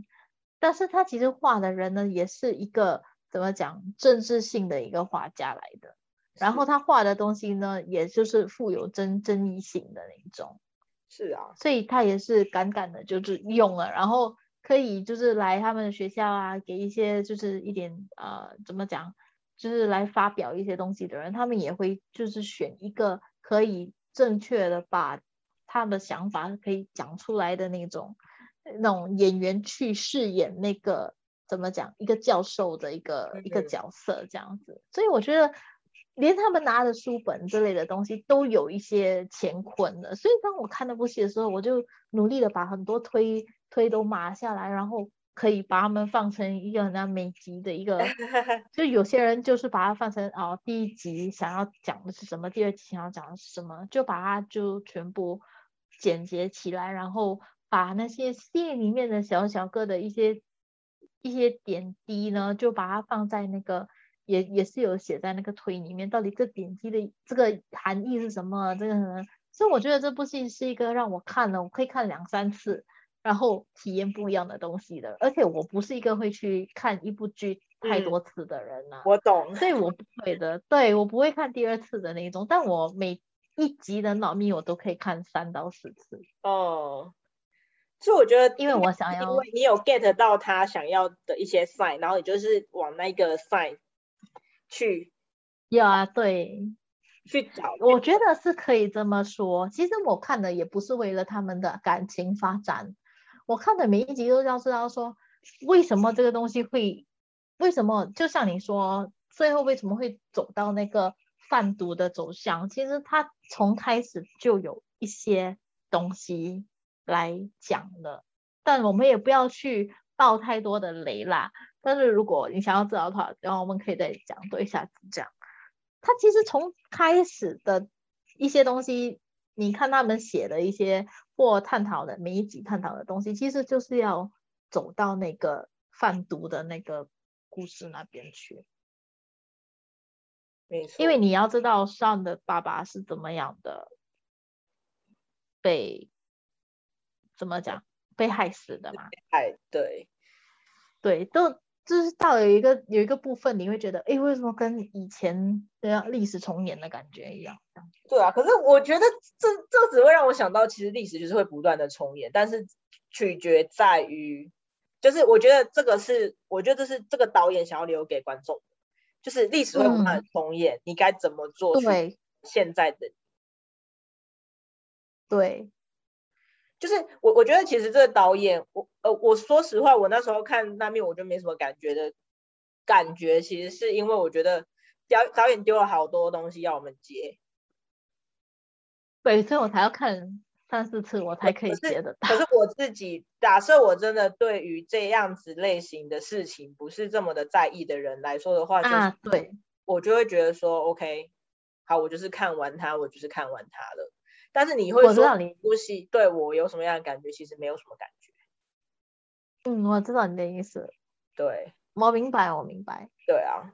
但是他其实画的人呢，也是一个怎么讲政治性的一个画家来的，然后他画的东西呢，也就是富有争争议性的那一种。是啊，所以他也是敢敢的，就是用了，然后可以就是来他们的学校啊，给一些就是一点呃怎么讲，就是来发表一些东西的人，他们也会就是选一个可以正确的把他的想法可以讲出来的那种那种演员去饰演那个怎么讲一个教授的一个一个角色这样子，所以我觉得连他们拿的书本之类的东西都有一些乾坤的，所以当我看那部戏的时候，我就努力的把很多推推都码下来，然后。可以把他们放成一个那每集的一个，就有些人就是把它放成哦，第一集想要讲的是什么，第二集想要讲的是什么，就把它就全部简洁起来，然后把那些戏里面的小小个的一些一些点滴呢，就把它放在那个也也是有写在那个推里面，到底这点击的这个含义是什么？这个，所以我觉得这部戏是一个让我看了我可以看两三次。然后体验不一样的东西的，而且我不是一个会去看一部剧太多次的人呐。我懂，所以我不会的，对我不会看第二次的那种，但我每一集的脑密我都可以看三到四次。哦，所以我觉得，因为我想要，因为你有 get 到他想要的一些 sign，然后你就是往那个 sign 去。有啊，对，去找。我觉得是可以这么说。其实我看的也不是为了他们的感情发展。我看的每一集都要知道说，为什么这个东西会，为什么就像你说，最后为什么会走到那个贩毒的走向？其实他从开始就有一些东西来讲了，但我们也不要去爆太多的雷啦。但是如果你想要知道的话，然后我们可以再讲多一下子这样。他其实从开始的一些东西。你看他们写的一些或探讨的每一集探讨的东西，其实就是要走到那个贩毒的那个故事那边去。没错，因为你要知道上的爸爸是怎么样的被怎么讲被害死的嘛？害，对，对，都。就是到有一个有一个部分，你会觉得，哎，为什么跟以前这样历史重演的感觉一样？对啊，可是我觉得这这只会让我想到，其实历史就是会不断的重演，但是取决在于，就是我觉得这个是，我觉得这是这个导演想要留给观众，就是历史会不断的重演，你该怎么做？对，现在的，对。就是我，我觉得其实这个导演，我呃，我说实话，我那时候看那面我就没什么感觉的，感觉其实是因为我觉得导导演丢了好多东西要我们接，对，所以我才要看三四次我才可以接得到。可是 我自己假设我真的对于这样子类型的事情不是这么的在意的人来说的话，啊，对，我就会觉得说，OK，好，我就是看完它，我就是看完它了。但是你会说你呼吸对我有什么样的感觉？其实没有什么感觉。嗯，我知道你的意思。对，我明白，我明白。对啊。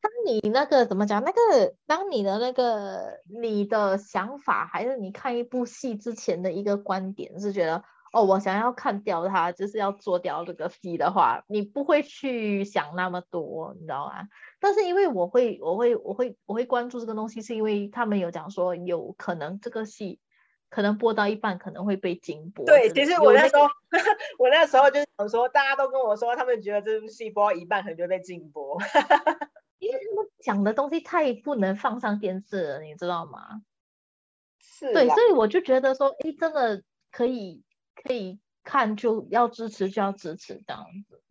当你那个怎么讲？那个当你的那个你的想法，还是你看一部戏之前的一个观点，是觉得。哦，我想要看掉它，就是要做掉这个戏的话，你不会去想那么多，你知道吗？但是因为我会，我会，我会，我会关注这个东西，是因为他们有讲说，有可能这个戏可能播到一半可能会被禁播。对，其实我那时候，我那时候就想说，大家都跟我说，他们觉得这部戏播到一半可能就被禁播，因为他们讲的东西太不能放上电视了，你知道吗？是。对，所以我就觉得说，哎，真的可以。可以看就要支持就要支持这样子，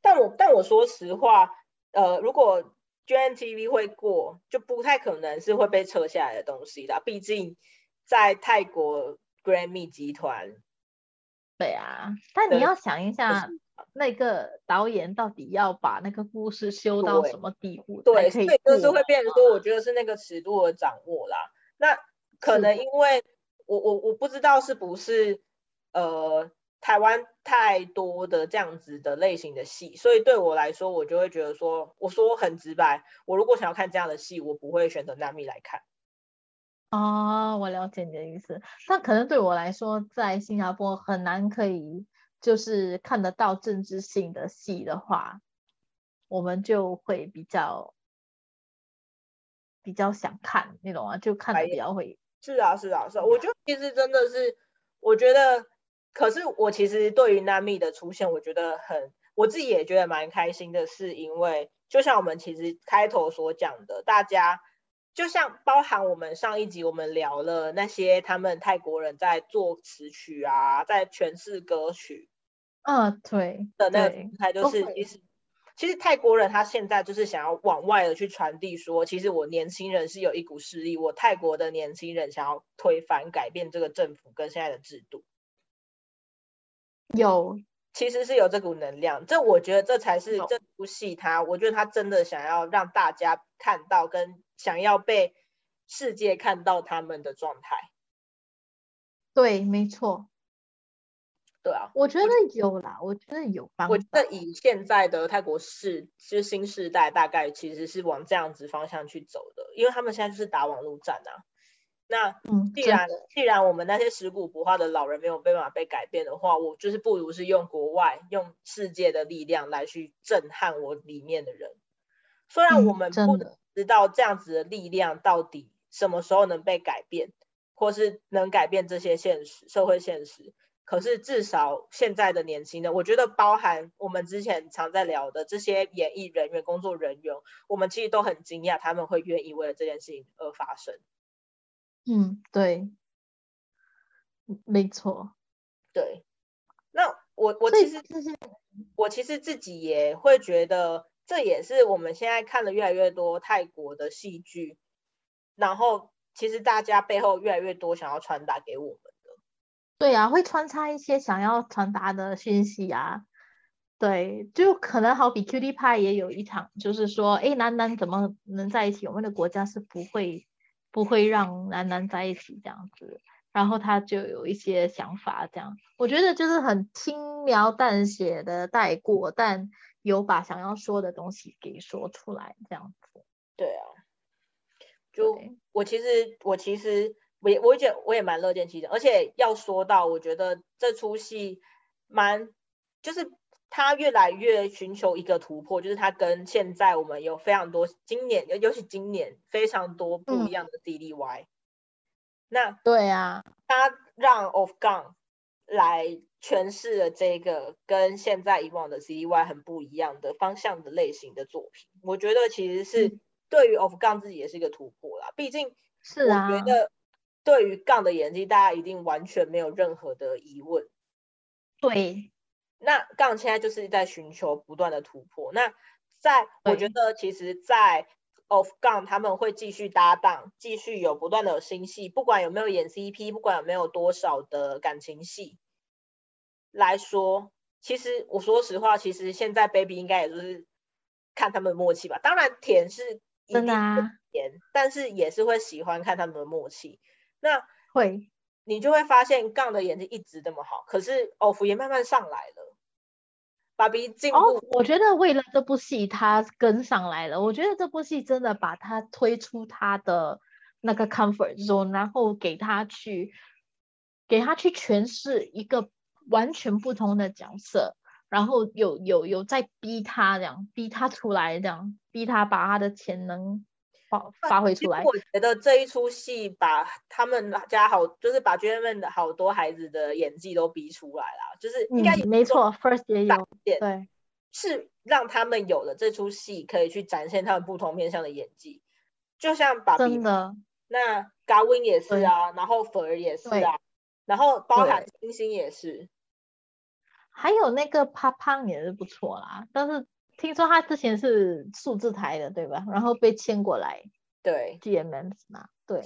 但我但我说实话，呃，如果 GNTV 会过，就不太可能是会被撤下来的东西啦，毕竟在泰国 Grammy 集团。对啊，但你要想一下，那个导演到底要把那个故事修到什么地步？对，所以就是会变成说，我觉得是那个尺度的掌握啦。那可能因为我我我不知道是不是。呃，台湾太多的这样子的类型的戏，所以对我来说，我就会觉得说，我说很直白，我如果想要看这样的戏，我不会选择纳米来看。哦，我了解你的意思，但可能对我来说，在新加坡很难可以就是看得到政治性的戏的话，我们就会比较比较想看那种啊，就看的比较会。是啊，是啊，是啊，我觉得其实真的是，我觉得。可是我其实对于 Nami 的出现，我觉得很，我自己也觉得蛮开心的，是因为就像我们其实开头所讲的，大家就像包含我们上一集我们聊了那些他们泰国人在作词曲啊，在诠释歌曲，嗯，对的那个姿态，就是其实其实泰国人他现在就是想要往外的去传递说，其实我年轻人是有一股势力，我泰国的年轻人想要推翻改变这个政府跟现在的制度。有，其实是有这股能量，这我觉得这才是这部戏他，我觉得他真的想要让大家看到，跟想要被世界看到他们的状态。对，没错。对啊，我觉得有啦，我觉得有帮。我觉得以现在的泰国市，就是新时代，大概其实是往这样子方向去走的，因为他们现在就是打网络战啊。那既然既然我们那些食古不化的老人没有办法被改变的话，我就是不如是用国外用世界的力量来去震撼我里面的人。虽然我们不知道这样子的力量到底什么时候能被改变，或是能改变这些现实社会现实，可是至少现在的年轻人，我觉得包含我们之前常在聊的这些演艺人员、工作人员，我们其实都很惊讶他们会愿意为了这件事情而发生。嗯，对，没错，对。那我我其实我其实自己也会觉得，这也是我们现在看的越来越多泰国的戏剧，然后其实大家背后越来越多想要传达给我们的。对啊，会穿插一些想要传达的讯息啊。对，就可能好比 Q D 派也有一场，就是说，哎，男男怎么能在一起？我们的国家是不会。不会让男男在一起这样子，然后他就有一些想法，这样我觉得就是很轻描淡写的带过，但有把想要说的东西给说出来这样子。对啊，就我其实我其实我也我觉得我也蛮乐见其成，而且要说到我觉得这出戏蛮就是。他越来越寻求一个突破，就是他跟现在我们有非常多今年，尤其今年非常多不一样的 D D Y。那对啊，他让 Of Gun 来诠释了这个跟现在以往的 C D Y 很不一样的方向的类型的作品。我觉得其实是对于 Of Gun 自己也是一个突破啦。毕竟是啊，我觉得对于杠的演技，大家一定完全没有任何的疑问。对。那杠现在就是在寻求不断的突破。那在我觉得，其实，在 Of 杠他们会继续搭档，继续有不断的新戏，不管有没有演 CP，不管有没有多少的感情戏来说，其实我说实话，其实现在 Baby 应该也就是看他们的默契吧。当然甜是真的甜，但是也是会喜欢看他们的默契。那会，你就会发现杠的演技一直这么好，可是 Of 也慢慢上来了。把鼻进步。哦，我觉得为了这部戏，他跟上来了。我觉得这部戏真的把他推出他的那个 comfort zone，然后给他去给他去诠释一个完全不同的角色，然后有有有在逼他这样，逼他出来这样，逼他把他的潜能。发挥出来。我觉得这一出戏把他们家好，就是把 j e m 的好多孩子的演技都逼出来了，就是应该没错，First 也有对，是让他们有了这出戏可以去展现他们不同面向的演技，就像把真的那 g a w i n 也是啊，然后粉儿也是啊，然后包含星星也是，还有那个胖胖也是不错啦，但是。听说他之前是数字台的，对吧？然后被签过来，对，GMM 嘛，对，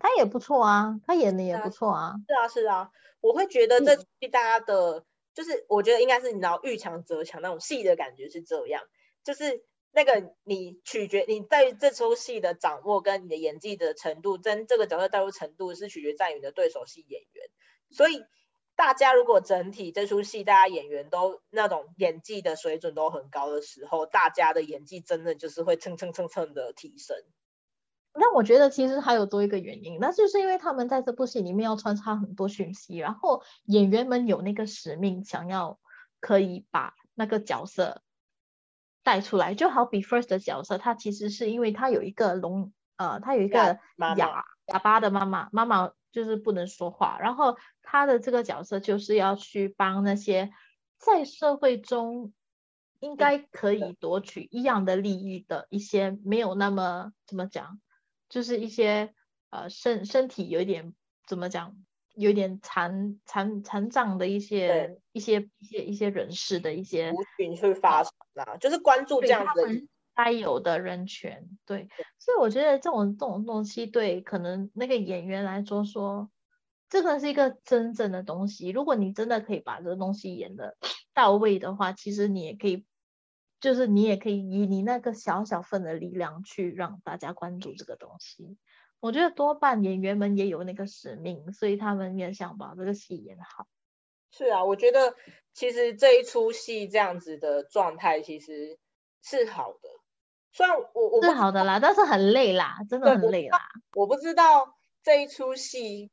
他也不错啊，他演的也不错啊。是啊，是啊，我会觉得这戏大家的，就是我觉得应该是你知道遇强则强那种戏的感觉是这样，就是那个你取决你在这出戏的掌握跟你的演技的程度，跟这个角色带入程度是取决在于你的对手戏演员，所以。大家如果整体这出戏，大家演员都那种演技的水准都很高的时候，大家的演技真的就是会蹭蹭蹭蹭的提升。那我觉得其实还有多一个原因，那就是因为他们在这部戏里面要穿插很多讯息，然后演员们有那个使命，想要可以把那个角色带出来。就好比 First 的角色，他其实是因为他有一个聋，呃，他有一个哑哑巴的妈妈，妈妈。就是不能说话，然后他的这个角色就是要去帮那些在社会中应该可以夺取一样的利益的一些没有那么怎么讲，就是一些呃身身体有一点怎么讲？有点残残残障的一些一些一些一些人士的一些族群去发声啊，就是关注这样子该有的人权。对，所以我觉得这种这种东西对可能那个演员来说说，这个是一个真正的东西。如果你真的可以把这个东西演的到位的话，其实你也可以，就是你也可以以你那个小小份的力量去让大家关注这个东西。我觉得多半演员们也有那个使命，所以他们也想把这个戏演好。是啊，我觉得其实这一出戏这样子的状态其实是好的，虽然我我是好的啦，但是很累啦，真的很累啦。我不知道这一出戏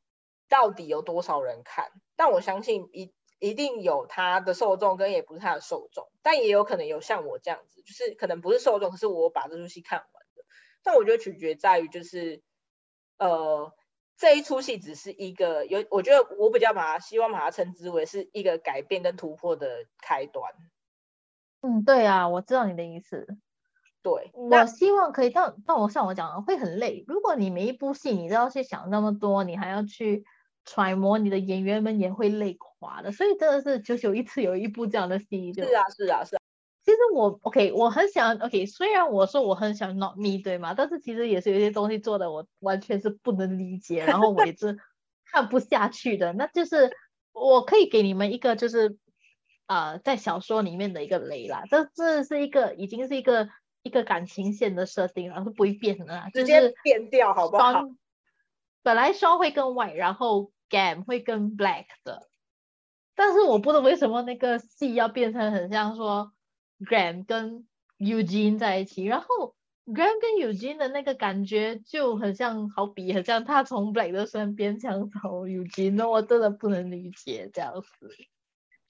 到底有多少人看，但我相信一一定有他的受众，跟也不是他的受众，但也有可能有像我这样子，就是可能不是受众，可是我把这出戏看完的。但我觉得取决在于就是。呃，这一出戏只是一个有，我觉得我比较把它希望把它称之为是一个改变跟突破的开端。嗯，对啊，我知道你的意思。对，我希望可以，但但我像我讲的会很累。如果你每一部戏你都要去想那么多，你还要去揣摩，你的演员们也会累垮的。所以真的是久久一次有一部这样的戏。是啊，是啊，是啊。其实我 OK，我很想 OK，虽然我说我很想 Not Me 对吗？但是其实也是有些东西做的我完全是不能理解，然后我也是看不下去的。那就是我可以给你们一个就是啊，在小说里面的一个雷啦，这这是一个已经是一个一个感情线的设定了，是不会变的，直接变掉好不好？本来双会跟 White，然后 Game 会跟 Black 的，但是我不知道为什么那个戏要变成很像说。Graham 跟 Eugene 在一起，然后 Graham 跟 Eugene 的那个感觉就很像，好比很像他从 Black 的身边抢走 Eugene，那我真的不能理解这样子。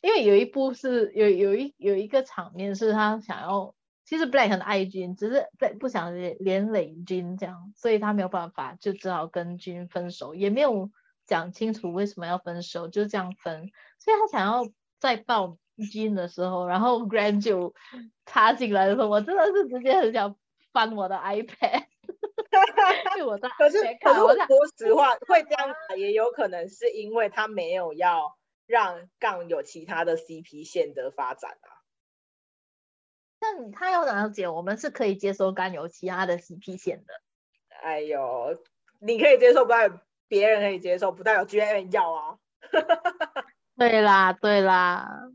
因为有一部是有有一有一个场面是他想要，其实 Black 很爱军，只是在不想连连累军这样，所以他没有办法，就只好跟军分手，也没有讲清楚为什么要分手，就这样分。所以他想要再抱。金的时候，然后 Grand 就插进来的时候，我真的是直接很想翻我的 iPad，因为我的可是可是我说实话，会这样也有可能是因为他没有要让杠有其他的 CP 线的发展啊。那他要了解，我们是可以接受甘油其他的 CP 线的。哎呦，你可以接受，不代表别人可以接受，不代表 G M 要啊。对啦，对啦。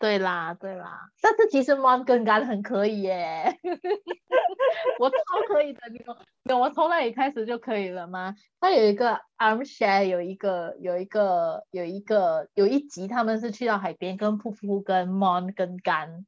对啦，对啦，但是其实 Mon 跟 Gan 很可以耶，我超可以的，你有有我从那里开始就可以了吗？他有一个 Arm Share，有一个有一个有一个有一集，他们是去到海边跟噗噗跟 Mon 跟 Gan，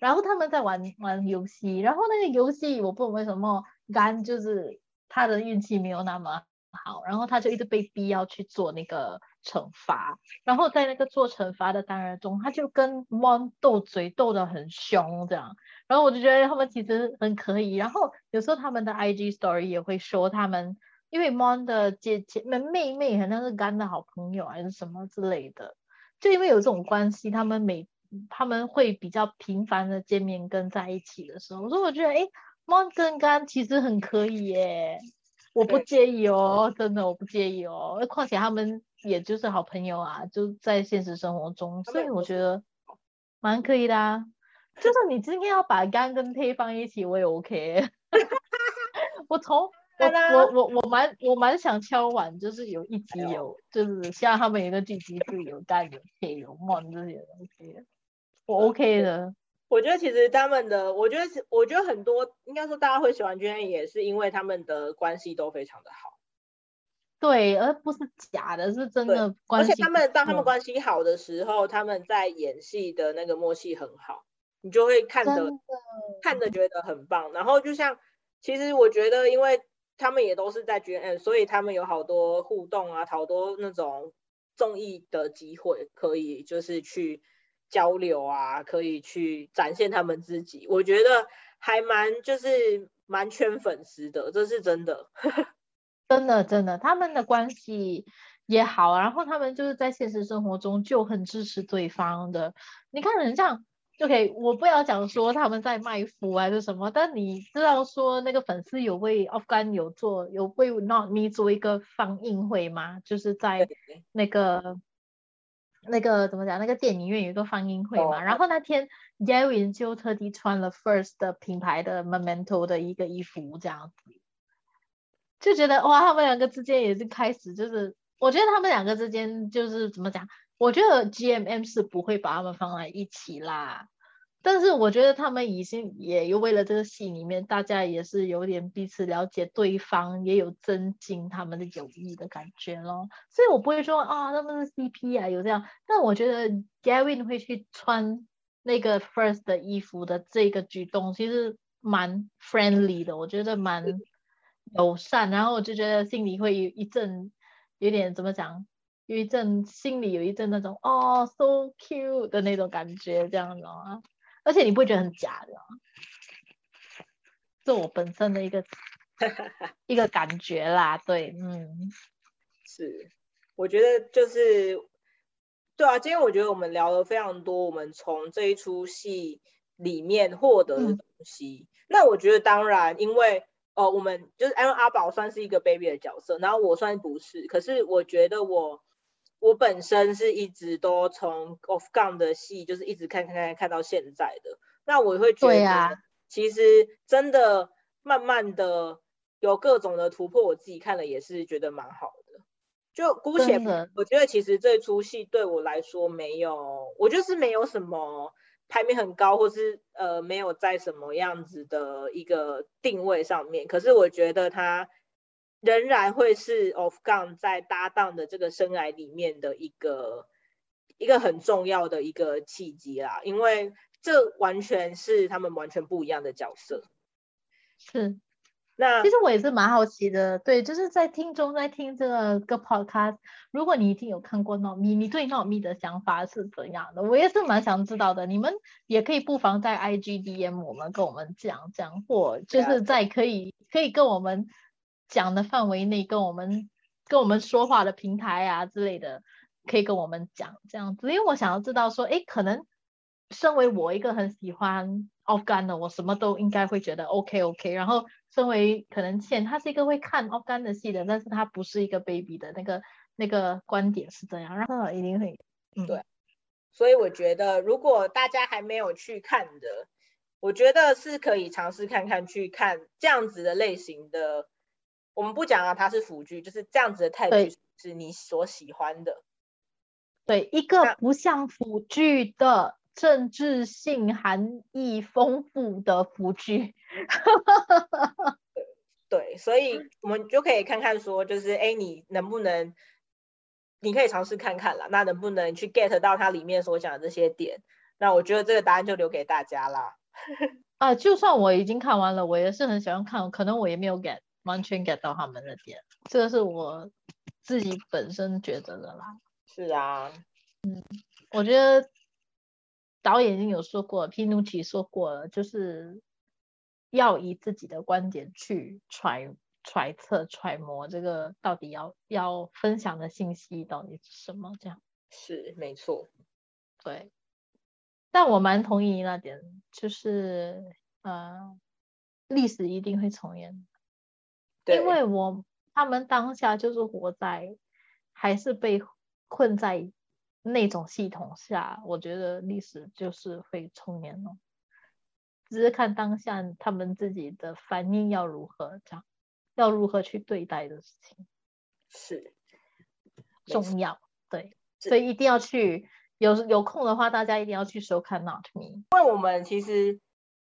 然后他们在玩玩游戏，然后那个游戏我不懂为什么肝就是他的运气没有那么好，然后他就一直被逼要去做那个。惩罚，然后在那个做惩罚的单元中，他就跟 Mon 斗嘴，斗得很凶，这样。然后我就觉得他们其实很可以。然后有时候他们的 IG Story 也会说他们，因为 Mon 的姐姐们妹妹好像是干的好朋友还是什么之类的，就因为有这种关系，他们每他们会比较频繁的见面跟在一起的时候，我说我觉得哎，Mon 跟干其实很可以耶。我不介意哦，真的我不介意哦。况且他们也就是好朋友啊，就在现实生活中，所以我觉得蛮可以的啊。就算你今天要把干跟配放一起，我也 OK。我从我我我我蛮我蛮想敲碗，就是有一集有，就是像他们一个剧集是有干有推有梦这些东西，我 OK 的。我觉得其实他们的，我觉得我觉得很多应该说大家会喜欢娟也是因为他们的关系都非常的好，对，而不是假的，是真的关系。而且他们当他们关系好的时候，他们在演戏的那个默契很好，你就会看着看着觉得很棒。然后就像其实我觉得，因为他们也都是在 GN，所以他们有好多互动啊，好多那种综艺的机会可以就是去。交流啊，可以去展现他们自己，我觉得还蛮就是蛮圈粉丝的，这是真的，真的真的，他们的关系也好，然后他们就是在现实生活中就很支持对方的。你看，很像 OK，我不要讲说他们在卖腐还是什么，但你知道说那个粉丝有为 Off Gun 有做有为 Not Me 做一个放映会吗？就是在那个那个怎么讲？那个电影院有一个放映会嘛。然后那天 Gavin 就特地穿了 First 的品牌的 Memento 的一个衣服，这样子，就觉得哇，他们两个之间也是开始就是，我觉得他们两个之间就是怎么讲？我觉得 GMM 是不会把他们放在一起啦，但是我觉得他们已经也又为了这个戏里面，大家也是有点彼此了解对方，也有增进他们的友谊的感觉咯。所以我不会说啊他们是 CP 啊有这样，但我觉得 Gavin 会去穿那个 First 的衣服的这个举动，其实蛮 friendly 的，我觉得蛮友善，然后我就觉得心里会有一阵有点怎么讲。有一阵心里有一阵那种哦，so cute 的那种感觉，这样子啊，而且你不会觉得很假的，是我本身的一个 一个感觉啦，对，嗯，是，我觉得就是，对啊，今天我觉得我们聊了非常多，我们从这一出戏里面获得的东西，那我觉得当然，因为哦，我们就是因为阿宝算是一个 baby 的角色，然后我算不是，可是我觉得我。我本身是一直都从 Off Gun 的戏，就是一直看看看看到现在的，那我会觉得，其实真的慢慢的有各种的突破，我自己看了也是觉得蛮好的。就姑且，我觉得其实这出戏对我来说没有，我就是没有什么排名很高，或是呃没有在什么样子的一个定位上面，可是我觉得它。仍然会是 Off Gun 在搭档的这个生涯里面的一个一个很重要的一个契机啦，因为这完全是他们完全不一样的角色。是，那其实我也是蛮好奇的，对，就是在听中在听这个个 Podcast，如果你一定有看过《闹咪》，你对《闹咪》的想法是怎样的？我也是蛮想知道的。你们也可以不妨在 IGDM 我们跟我们讲讲，或就是在可以可以跟我们。讲的范围内跟我们跟我们说话的平台啊之类的，可以跟我们讲这样子，因为我想要知道说，哎，可能身为我一个很喜欢 Off Gun 的，我什么都应该会觉得 OK OK。然后身为可能倩，他是一个会看 Off Gun 的戏的，但是他不是一个 baby 的那个那个观点是这样，然后一定会对。所以我觉得，如果大家还没有去看的，我觉得是可以尝试看看去看这样子的类型的。我们不讲啊，它是辅具，就是这样子的态度是你所喜欢的。对，一个不像辅具的政治性含义丰富的辅剧。对，所以我们就可以看看说，就是哎，你能不能，你可以尝试看看啦，那能不能去 get 到它里面所讲的这些点？那我觉得这个答案就留给大家啦。啊，就算我已经看完了，我也是很喜欢看，可能我也没有 get。完全 get 到他们的点，这个是我自己本身觉得的啦。是啊，嗯，我觉得导演已经有说过，p i n u c c i 说过了，就是要以自己的观点去揣揣测、揣摩这个到底要要分享的信息到底是什么，这样是没错。对，但我蛮同意那点，就是呃，历史一定会重演。因为我他们当下就是活在，还是被困在那种系统下，我觉得历史就是会重演哦。只是看当下他们自己的反应要如何，这样要如何去对待的事情是重要。对，所以一定要去有有空的话，大家一定要去收看《Not Me》，因为我们其实。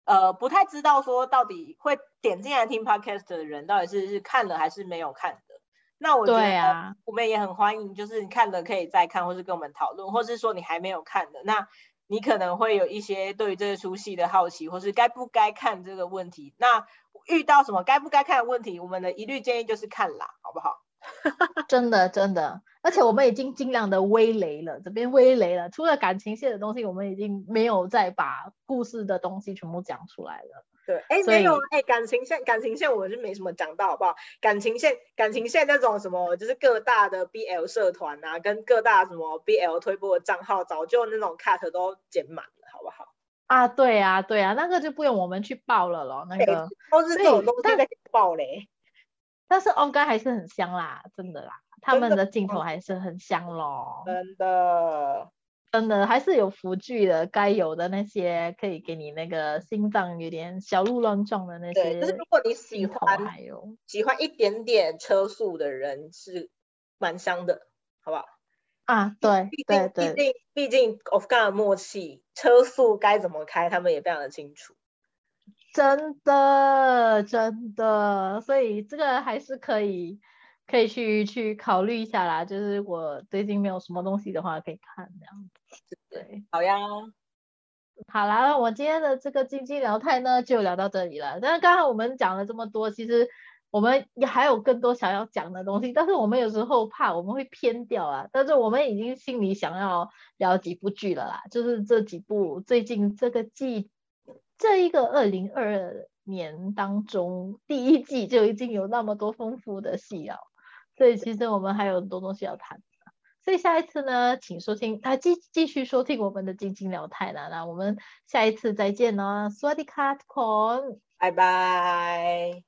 呃，不太知道说到底会点进来听 podcast 的人到底是是看了还是没有看的。那我觉得我们也很欢迎，就是你看了可以再看，或是跟我们讨论，或是说你还没有看的，那你可能会有一些对于这出戏的好奇，或是该不该看这个问题。那遇到什么该不该看的问题，我们的一律建议就是看啦，好不好？真的真的，而且我们已经尽量的微雷了，这边微雷了。除了感情线的东西，我们已经没有再把故事的东西全部讲出来了。对，哎，没有，哎，感情线，感情线我们是没什么讲到，好不好？感情线，感情线那种什么，就是各大的 BL 社团啊，跟各大什么 BL 推播的账号，早就那种 cut 都剪满了，好不好？啊，对啊，对啊，那个就不用我们去报了咯，那个都是这种东西在报嘞。但是 on 干还是很香啦，真的啦，他们的镜头还是很香咯。真的，真的还是有福剧的，该有的那些可以给你那个心脏有点小鹿乱撞的那些。对，就是如果你喜欢，还有喜欢一点点车速的人是蛮香的，好不好？啊，对，毕竟，毕竟毕竟 Of God 的默契，车速该怎么开，他们也非常的清楚。真的，真的，所以这个还是可以，可以去去考虑一下啦。就是我最近没有什么东西的话，可以看这样子。对，好呀。好啦，我今天的这个经济聊太呢，就聊到这里了。但是刚才我们讲了这么多，其实我们也还有更多想要讲的东西，但是我们有时候怕我们会偏掉啊。但是我们已经心里想要聊几部剧了啦，就是这几部最近这个季。这一个二零二二年当中第一季就已经有那么多丰富的戏要所以其实我们还有很多东西要谈所以下一次呢请收听啊继继续收听我们的今天聊泰难了我们下一次再见哦 sweaty card cone 拜拜。